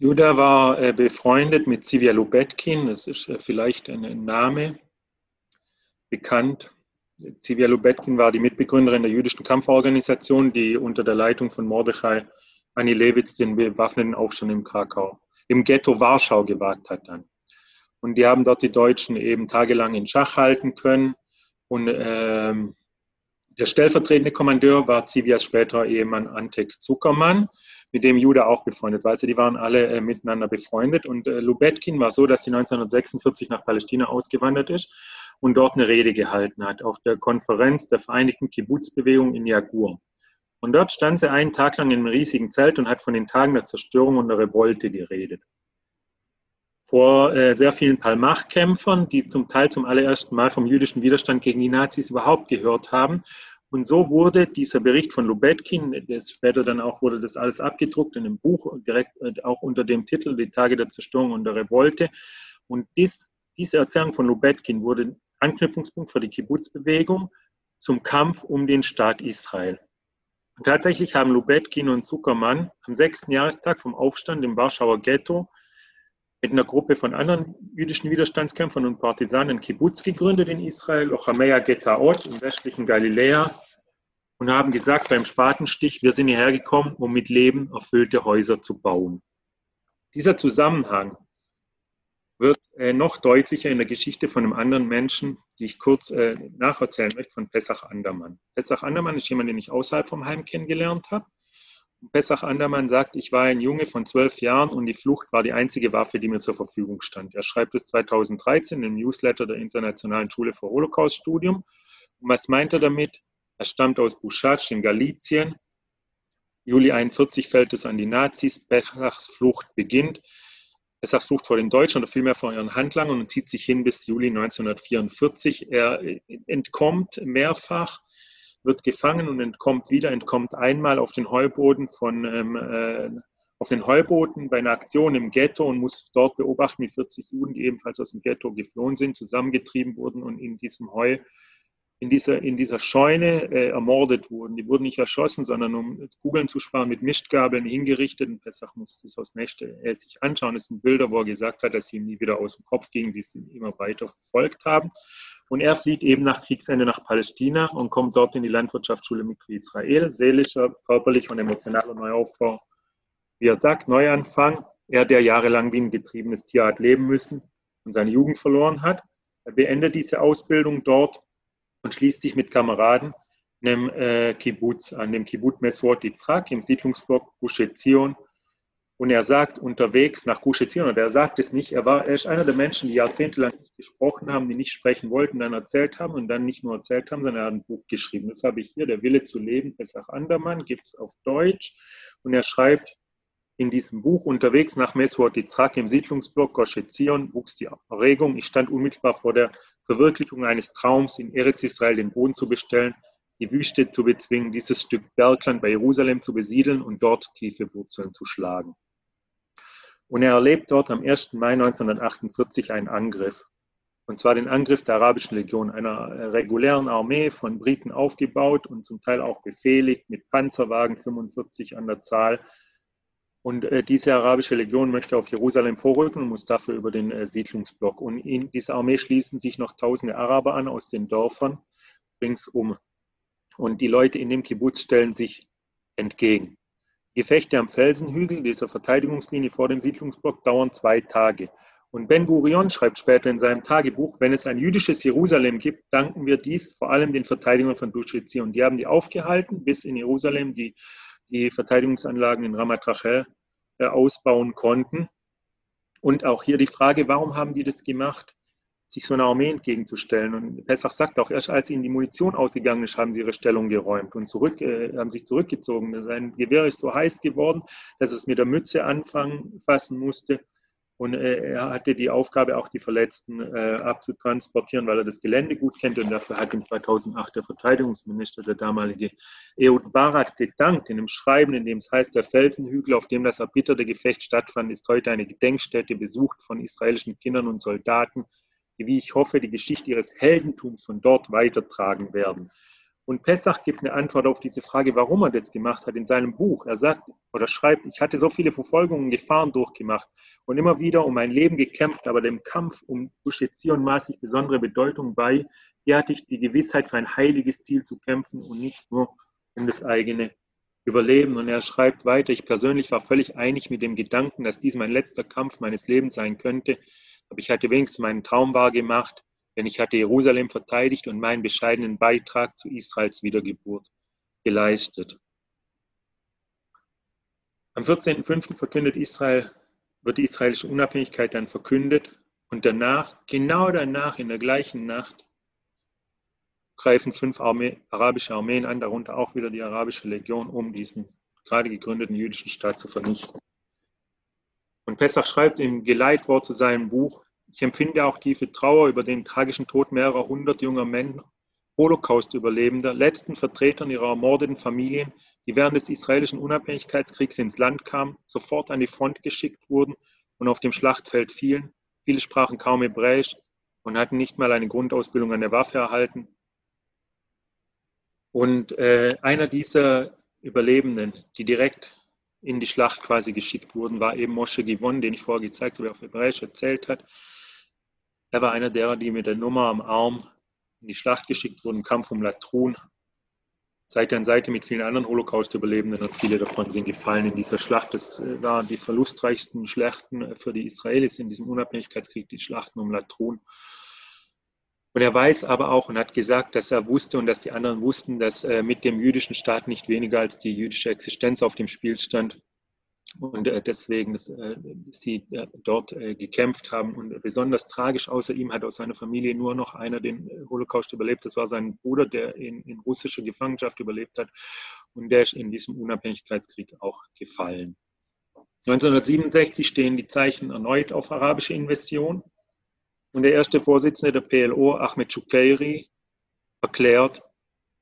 Judah war äh, befreundet mit Zivia Lubetkin, das ist äh, vielleicht ein Name bekannt. Zivia Lubetkin war die Mitbegründerin der jüdischen Kampforganisation, die unter der Leitung von Mordechai Anilewitz den bewaffneten Aufstand im Krakau, im Ghetto Warschau gewagt hat dann. Und die haben dort die Deutschen eben tagelang in Schach halten können und ähm, der stellvertretende Kommandeur war Zivias späterer Ehemann Antek Zuckermann, mit dem Judah auch befreundet war. Also die waren alle äh, miteinander befreundet. Und äh, Lubetkin war so, dass sie 1946 nach Palästina ausgewandert ist und dort eine Rede gehalten hat auf der Konferenz der Vereinigten Kibbutz-Bewegung in Jagur. Und dort stand sie einen Tag lang in einem riesigen Zelt und hat von den Tagen der Zerstörung und der Revolte geredet. Vor äh, sehr vielen Palmach-Kämpfern, die zum Teil zum allerersten Mal vom jüdischen Widerstand gegen die Nazis überhaupt gehört haben und so wurde dieser Bericht von Lubetkin, das später dann auch wurde das alles abgedruckt in einem Buch, direkt äh, auch unter dem Titel Die Tage der Zerstörung und der Revolte. Und dies, diese Erzählung von Lubetkin wurde Anknüpfungspunkt für die Kibbutz-Bewegung zum Kampf um den Staat Israel. Und tatsächlich haben Lubetkin und Zuckermann am sechsten Jahrestag vom Aufstand im Warschauer Ghetto mit einer Gruppe von anderen jüdischen Widerstandskämpfern und Partisanen Kibbutz gegründet in Israel, Ochamea Getaot im westlichen Galiläa. und haben gesagt beim Spatenstich, wir sind hierher gekommen, um mit Leben erfüllte Häuser zu bauen. Dieser Zusammenhang wird äh, noch deutlicher in der Geschichte von einem anderen Menschen, die ich kurz äh, nacherzählen möchte, von Pesach Andermann. Pesach Andermann ist jemand, den ich außerhalb vom Heim kennengelernt habe. Pesach Andermann sagt, ich war ein Junge von zwölf Jahren und die Flucht war die einzige Waffe, die mir zur Verfügung stand. Er schreibt es 2013 im Newsletter der Internationalen Schule für Holocaust-Studium. Und was meint er damit? Er stammt aus Buschatsch in Galizien. Juli 41 fällt es an die Nazis. Pesachs Flucht beginnt. Pesachs Flucht vor den Deutschen oder vielmehr vor ihren Handlangern und zieht sich hin bis Juli 1944. Er entkommt mehrfach wird gefangen und entkommt wieder, entkommt einmal auf den Heuboden von ähm, äh, auf den Heuboden bei einer Aktion im Ghetto und muss dort beobachten, wie 40 Juden, die ebenfalls aus dem Ghetto geflohen sind, zusammengetrieben wurden und in diesem Heu, in dieser, in dieser Scheune äh, ermordet wurden. Die wurden nicht erschossen, sondern um Kugeln zu sparen, mit Mischgabeln hingerichtet. Und Pesach musste es aus Nächte äh, sich anschauen. Das sind Bilder, wo er gesagt hat, dass sie ihm nie wieder aus dem Kopf gingen, die sie immer weiter verfolgt haben. Und er flieht eben nach Kriegsende nach Palästina und kommt dort in die Landwirtschaftsschule Mikri Israel. Seelischer, körperlicher und emotionaler Neuaufbau. Wie er sagt, Neuanfang. Er, der jahrelang wie ein getriebenes Tier hat leben müssen und seine Jugend verloren hat. Er beendet diese Ausbildung dort und schließt sich mit Kameraden einem äh, Kibbutz an, dem Kibbutz Meswot Yitzhak im Siedlungsblock Gush Etzion und er sagt unterwegs nach oder er sagt es nicht, er, war, er ist einer der Menschen, die jahrzehntelang nicht gesprochen haben, die nicht sprechen wollten, dann erzählt haben und dann nicht nur erzählt haben, sondern er hat ein Buch geschrieben. Das habe ich hier, Der Wille zu leben, Pesach Andermann, gibt es auf Deutsch. Und er schreibt in diesem Buch unterwegs nach Meswot Yitzhak im Siedlungsblock Gush Etzion wuchs die Erregung. Ich stand unmittelbar vor der Verwirklichung eines Traums, in Eretz Israel den Boden zu bestellen, die Wüste zu bezwingen, dieses Stück Bergland bei Jerusalem zu besiedeln und dort tiefe Wurzeln zu schlagen. Und er erlebt dort am 1. Mai 1948 einen Angriff. Und zwar den Angriff der Arabischen Legion, einer regulären Armee von Briten aufgebaut und zum Teil auch befehligt mit Panzerwagen 45 an der Zahl. Und äh, diese arabische Legion möchte auf Jerusalem vorrücken und muss dafür über den äh, Siedlungsblock. Und in dieser Armee schließen sich noch tausende Araber an aus den Dörfern ringsum. Und die Leute in dem Kibbutz stellen sich entgegen. Gefechte am Felsenhügel, dieser Verteidigungslinie vor dem Siedlungsblock, dauern zwei Tage. Und Ben Gurion schreibt später in seinem Tagebuch, wenn es ein jüdisches Jerusalem gibt, danken wir dies vor allem den Verteidigern von Dush Und die haben die aufgehalten, bis in Jerusalem die, die Verteidigungsanlagen in Ramat Rachel äh, ausbauen konnten. Und auch hier die Frage, warum haben die das gemacht? Sich so einer Armee entgegenzustellen. Und Pesach sagt auch, erst als ihnen die Munition ausgegangen ist, haben sie ihre Stellung geräumt und zurück, äh, haben sich zurückgezogen. Sein Gewehr ist so heiß geworden, dass es mit der Mütze anfangen fassen musste. Und äh, er hatte die Aufgabe, auch die Verletzten äh, abzutransportieren, weil er das Gelände gut kennt. Und dafür hat ihm 2008 der Verteidigungsminister, der damalige Ehud Barak, gedankt in einem Schreiben, in dem es heißt, der Felsenhügel, auf dem das erbitterte Gefecht stattfand, ist heute eine Gedenkstätte, besucht von israelischen Kindern und Soldaten, wie ich hoffe, die Geschichte ihres Heldentums von dort weitertragen werden. Und Pessach gibt eine Antwort auf diese Frage, warum er das gemacht hat, in seinem Buch. Er sagt oder schreibt, ich hatte so viele Verfolgungen und Gefahren durchgemacht und immer wieder um mein Leben gekämpft, aber dem Kampf um Busche Zion maß ich besondere Bedeutung bei. Hier hatte ich die Gewissheit, für ein heiliges Ziel zu kämpfen und nicht nur um das eigene Überleben. Und er schreibt weiter, ich persönlich war völlig einig mit dem Gedanken, dass dies mein letzter Kampf meines Lebens sein könnte. Aber ich hatte wenigstens meinen Traum wahr gemacht, denn ich hatte Jerusalem verteidigt und meinen bescheidenen Beitrag zu Israels Wiedergeburt geleistet. Am 14.05. verkündet Israel, wird die israelische Unabhängigkeit dann verkündet und danach, genau danach, in der gleichen Nacht, greifen fünf Armee, arabische Armeen an, darunter auch wieder die arabische Legion, um diesen gerade gegründeten jüdischen Staat zu vernichten. Und Pessach schreibt im Geleitwort zu seinem Buch, ich empfinde auch tiefe Trauer über den tragischen Tod mehrerer hundert junger Männer, Holocaust-Überlebender, letzten Vertretern ihrer ermordeten Familien, die während des israelischen Unabhängigkeitskriegs ins Land kamen, sofort an die Front geschickt wurden und auf dem Schlachtfeld fielen. Viele sprachen kaum Hebräisch und hatten nicht mal eine Grundausbildung an der Waffe erhalten. Und äh, einer dieser Überlebenden, die direkt in die Schlacht quasi geschickt wurden, war eben Moshe Givon, den ich vorher gezeigt habe, auf Hebräisch erzählt hat. Er war einer derer, die mit der Nummer am Arm in die Schlacht geschickt wurden, Kampf um Latrun. Seite an Seite mit vielen anderen Holocaust-Überlebenden und viele davon sind gefallen in dieser Schlacht. Das äh, waren die verlustreichsten Schlachten äh, für die Israelis in diesem Unabhängigkeitskrieg, die Schlachten um Latron. Und er weiß aber auch und hat gesagt, dass er wusste und dass die anderen wussten, dass äh, mit dem jüdischen Staat nicht weniger als die jüdische Existenz auf dem Spiel stand und äh, deswegen dass, äh, sie äh, dort gekämpft haben. Und besonders tragisch, außer ihm hat aus seiner Familie nur noch einer den Holocaust überlebt. Das war sein Bruder, der in, in russischer Gefangenschaft überlebt hat. Und der ist in diesem Unabhängigkeitskrieg auch gefallen. 1967 stehen die Zeichen erneut auf arabische Invasion. Und der erste Vorsitzende der PLO, Ahmed Shukairi, erklärt,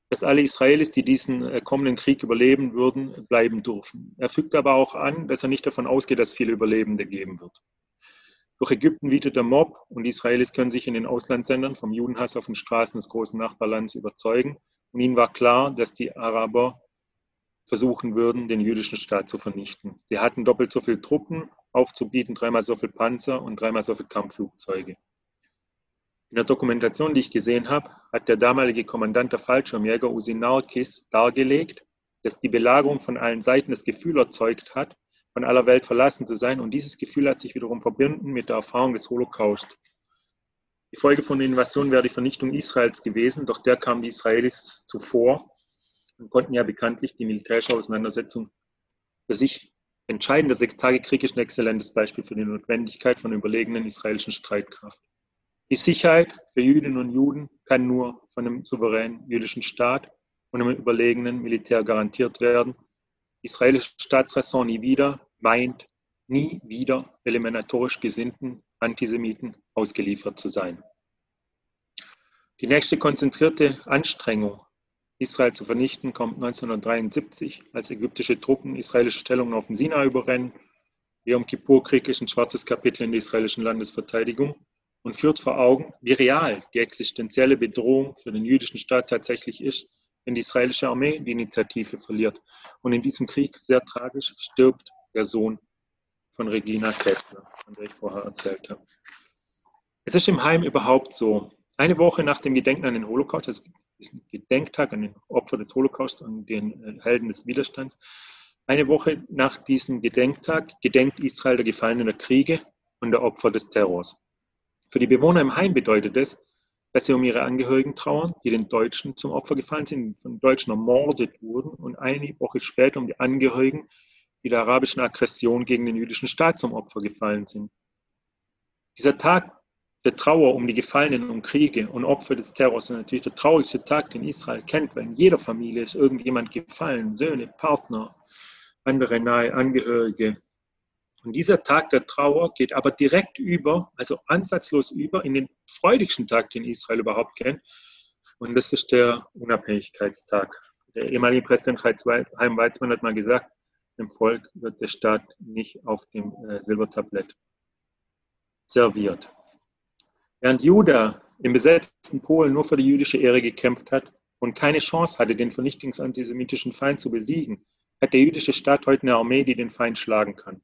dass alle Israelis, die diesen äh, kommenden Krieg überleben würden, bleiben dürfen. Er fügt aber auch an, dass er nicht davon ausgeht, dass es viele Überlebende geben wird. Durch Ägypten wietet der Mob und die Israelis können sich in den Auslandssendern vom Judenhass auf den Straßen des großen Nachbarlands überzeugen. Und ihnen war klar, dass die Araber versuchen würden, den jüdischen Staat zu vernichten. Sie hatten doppelt so viele Truppen aufzubieten, dreimal so viele Panzer und dreimal so viele Kampfflugzeuge. In der Dokumentation, die ich gesehen habe, hat der damalige Kommandant der Fallschirmjäger Usin Narkis dargelegt, dass die Belagerung von allen Seiten das Gefühl erzeugt hat, von aller Welt verlassen zu sein. Und dieses Gefühl hat sich wiederum verbunden mit der Erfahrung des Holocaust. Die Folge von der Invasion wäre die Vernichtung Israels gewesen, doch der kamen die Israelis zuvor und konnten ja bekanntlich die militärische Auseinandersetzung für sich entscheiden. Der Sechstagekrieg ist ein exzellentes Beispiel für die Notwendigkeit von überlegenen israelischen Streitkraft. Die Sicherheit für Jüdinnen und Juden kann nur von einem souveränen jüdischen Staat und einem überlegenen Militär garantiert werden. Israelische Staatsräson nie wieder meint, nie wieder eliminatorisch gesinnten Antisemiten ausgeliefert zu sein. Die nächste konzentrierte Anstrengung, Israel zu vernichten, kommt 1973, als ägyptische Truppen israelische Stellungen auf dem Sinai überrennen. Yom Kippur-Krieg ist ein schwarzes Kapitel in der israelischen Landesverteidigung und führt vor Augen, wie real die existenzielle Bedrohung für den jüdischen Staat tatsächlich ist, wenn die israelische Armee die Initiative verliert. Und in diesem Krieg, sehr tragisch, stirbt der Sohn von Regina Kessler, von der ich vorher erzählt habe. Es ist im Heim überhaupt so. Eine Woche nach dem Gedenken an den Holocaust, das ist ein Gedenktag an den Opfer des Holocaust und den äh, Helden des Widerstands, eine Woche nach diesem Gedenktag gedenkt Israel der Gefallenen der Kriege und der Opfer des Terrors. Für die Bewohner im Heim bedeutet es, dass sie um ihre Angehörigen trauern, die den Deutschen zum Opfer gefallen sind, von Deutschen ermordet wurden und eine Woche später um die Angehörigen, die der arabischen Aggression gegen den jüdischen Staat zum Opfer gefallen sind. Dieser Tag der Trauer um die Gefallenen, um Kriege und Opfer des Terrors ist natürlich der traurigste Tag, den Israel kennt, weil in jeder Familie ist irgendjemand gefallen, Söhne, Partner, andere nahe Angehörige, und dieser Tag der Trauer geht aber direkt über, also ansatzlos über, in den freudigsten Tag, den Israel überhaupt kennt. Und das ist der Unabhängigkeitstag. Der ehemalige Präsident Chaim Weizmann hat mal gesagt, dem Volk wird der Staat nicht auf dem äh, Silbertablett serviert. Während Juda im besetzten Polen nur für die jüdische Ehre gekämpft hat und keine Chance hatte, den vernichtungsantisemitischen Feind zu besiegen, hat der jüdische Staat heute eine Armee, die den Feind schlagen kann.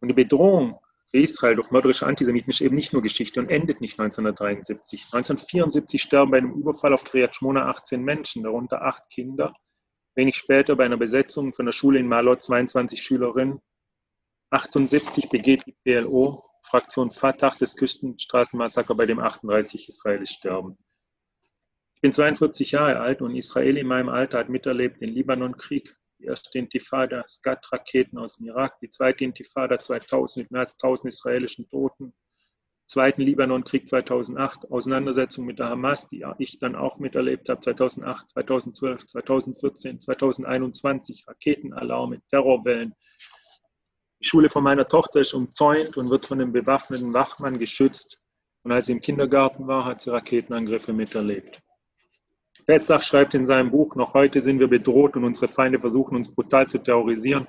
Und die Bedrohung für Israel durch mörderische Antisemiten ist eben nicht nur Geschichte und endet nicht 1973. 1974 sterben bei einem Überfall auf Kriyat Shmona 18 Menschen, darunter acht Kinder. Wenig später bei einer Besetzung von der Schule in Malot 22 Schülerinnen. 78 begeht die PLO, Fraktion Fatah, das Küstenstraßenmassaker, bei dem 38 Israelis sterben. Ich bin 42 Jahre alt und Israel in meinem Alter hat miterlebt den Libanonkrieg, die erste Intifada, Skat-Raketen aus dem Irak, die zweite Intifada 2000 mit mehr als 1000 israelischen Toten, zweiten Libanonkrieg 2008, Auseinandersetzung mit der Hamas, die ich dann auch miterlebt habe, 2008, 2012, 2014, 2021, Raketenalarme, Terrorwellen. Die Schule von meiner Tochter ist umzäunt und wird von einem bewaffneten Wachmann geschützt. Und als sie im Kindergarten war, hat sie Raketenangriffe miterlebt. Pesach schreibt in seinem Buch, noch heute sind wir bedroht und unsere Feinde versuchen uns brutal zu terrorisieren.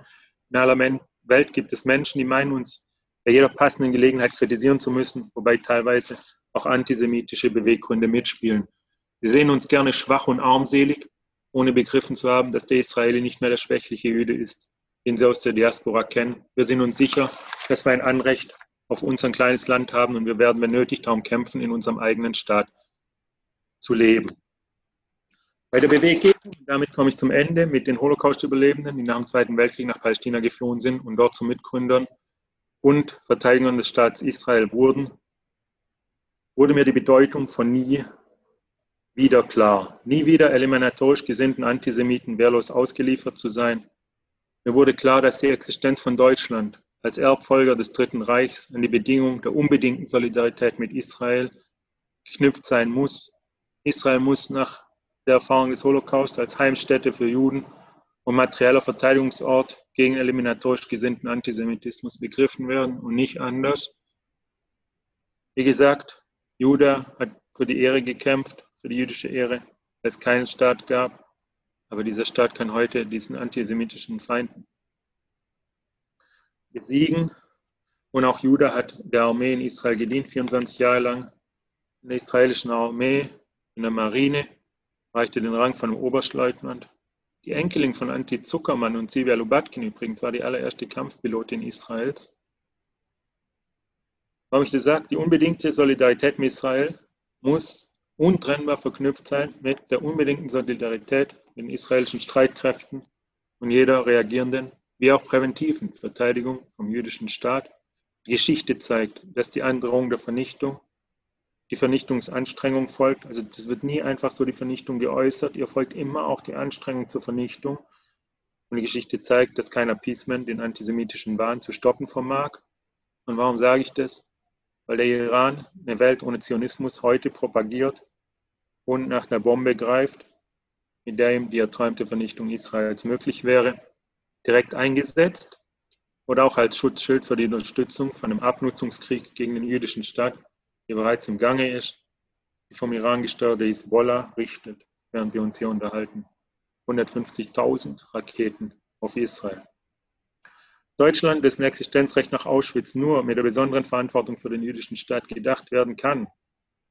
In aller Welt gibt es Menschen, die meinen uns bei jeder passenden Gelegenheit kritisieren zu müssen, wobei teilweise auch antisemitische Beweggründe mitspielen. Sie sehen uns gerne schwach und armselig, ohne begriffen zu haben, dass der Israeli nicht mehr der schwächliche Jüde ist, den sie aus der Diaspora kennen. Wir sind uns sicher, dass wir ein Anrecht auf unser kleines Land haben und wir werden, wenn nötig, darum kämpfen, in unserem eigenen Staat zu leben. Bei der Bewegung, damit komme ich zum Ende, mit den Holocaust-Überlebenden, die nach dem Zweiten Weltkrieg nach Palästina geflohen sind und dort zu Mitgründern und Verteidigern des Staats Israel wurden, wurde mir die Bedeutung von nie wieder klar. Nie wieder eliminatorisch gesinnten Antisemiten wehrlos ausgeliefert zu sein. Mir wurde klar, dass die Existenz von Deutschland als Erbfolger des Dritten Reichs an die Bedingung der unbedingten Solidarität mit Israel geknüpft sein muss. Israel muss nach der Erfahrung des Holocaust als Heimstätte für Juden und materieller Verteidigungsort gegen eliminatorisch gesinnten Antisemitismus begriffen werden und nicht anders. Wie gesagt, Juda hat für die Ehre gekämpft, für die jüdische Ehre, weil es keinen Staat gab. Aber dieser Staat kann heute diesen antisemitischen Feinden besiegen. Und auch Juda hat der Armee in Israel gedient, 24 Jahre lang. In der israelischen Armee, in der Marine, reichte den Rang von einem Oberstleutnant. Die Enkelin von Anti Zuckermann und Sivia Lubatkin übrigens war die allererste Kampfpilotin Israels. Warum ich das sage, die unbedingte Solidarität mit Israel muss untrennbar verknüpft sein mit der unbedingten Solidarität mit den israelischen Streitkräften und jeder reagierenden, wie auch präventiven Verteidigung vom jüdischen Staat. Die Geschichte zeigt, dass die Androhung der Vernichtung die Vernichtungsanstrengung folgt. Also es wird nie einfach so die Vernichtung geäußert. Ihr folgt immer auch die Anstrengung zur Vernichtung. Und die Geschichte zeigt, dass kein Appeasement den antisemitischen Wahn zu stoppen vermag. Und warum sage ich das? Weil der Iran eine Welt ohne Zionismus heute propagiert und nach einer Bombe greift, mit der ihm die erträumte Vernichtung Israels möglich wäre, direkt eingesetzt oder auch als Schutzschild für die Unterstützung von einem Abnutzungskrieg gegen den jüdischen Staat die bereits im Gange ist, die vom Iran gesteuerte Hisbollah richtet, während wir uns hier unterhalten. 150.000 Raketen auf Israel. Deutschland, dessen Existenzrecht nach Auschwitz nur mit der besonderen Verantwortung für den jüdischen Staat gedacht werden kann,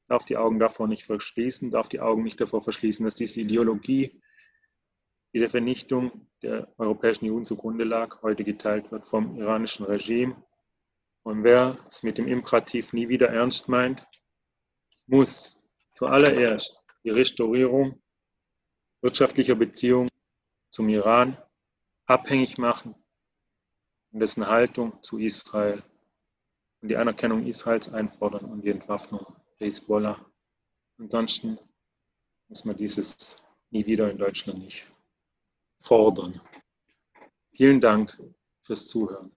darf die Augen davor nicht verschließen, darf die Augen nicht davor verschließen, dass diese Ideologie, die der Vernichtung der europäischen Juden zugrunde lag, heute geteilt wird vom iranischen Regime und wer es mit dem Imperativ nie wieder ernst meint, muss zuallererst die Restaurierung wirtschaftlicher Beziehungen zum Iran abhängig machen und dessen Haltung zu Israel und die Anerkennung Israels einfordern und die Entwaffnung der Hisbollah. Ansonsten muss man dieses nie wieder in Deutschland nicht fordern. Vielen Dank fürs Zuhören.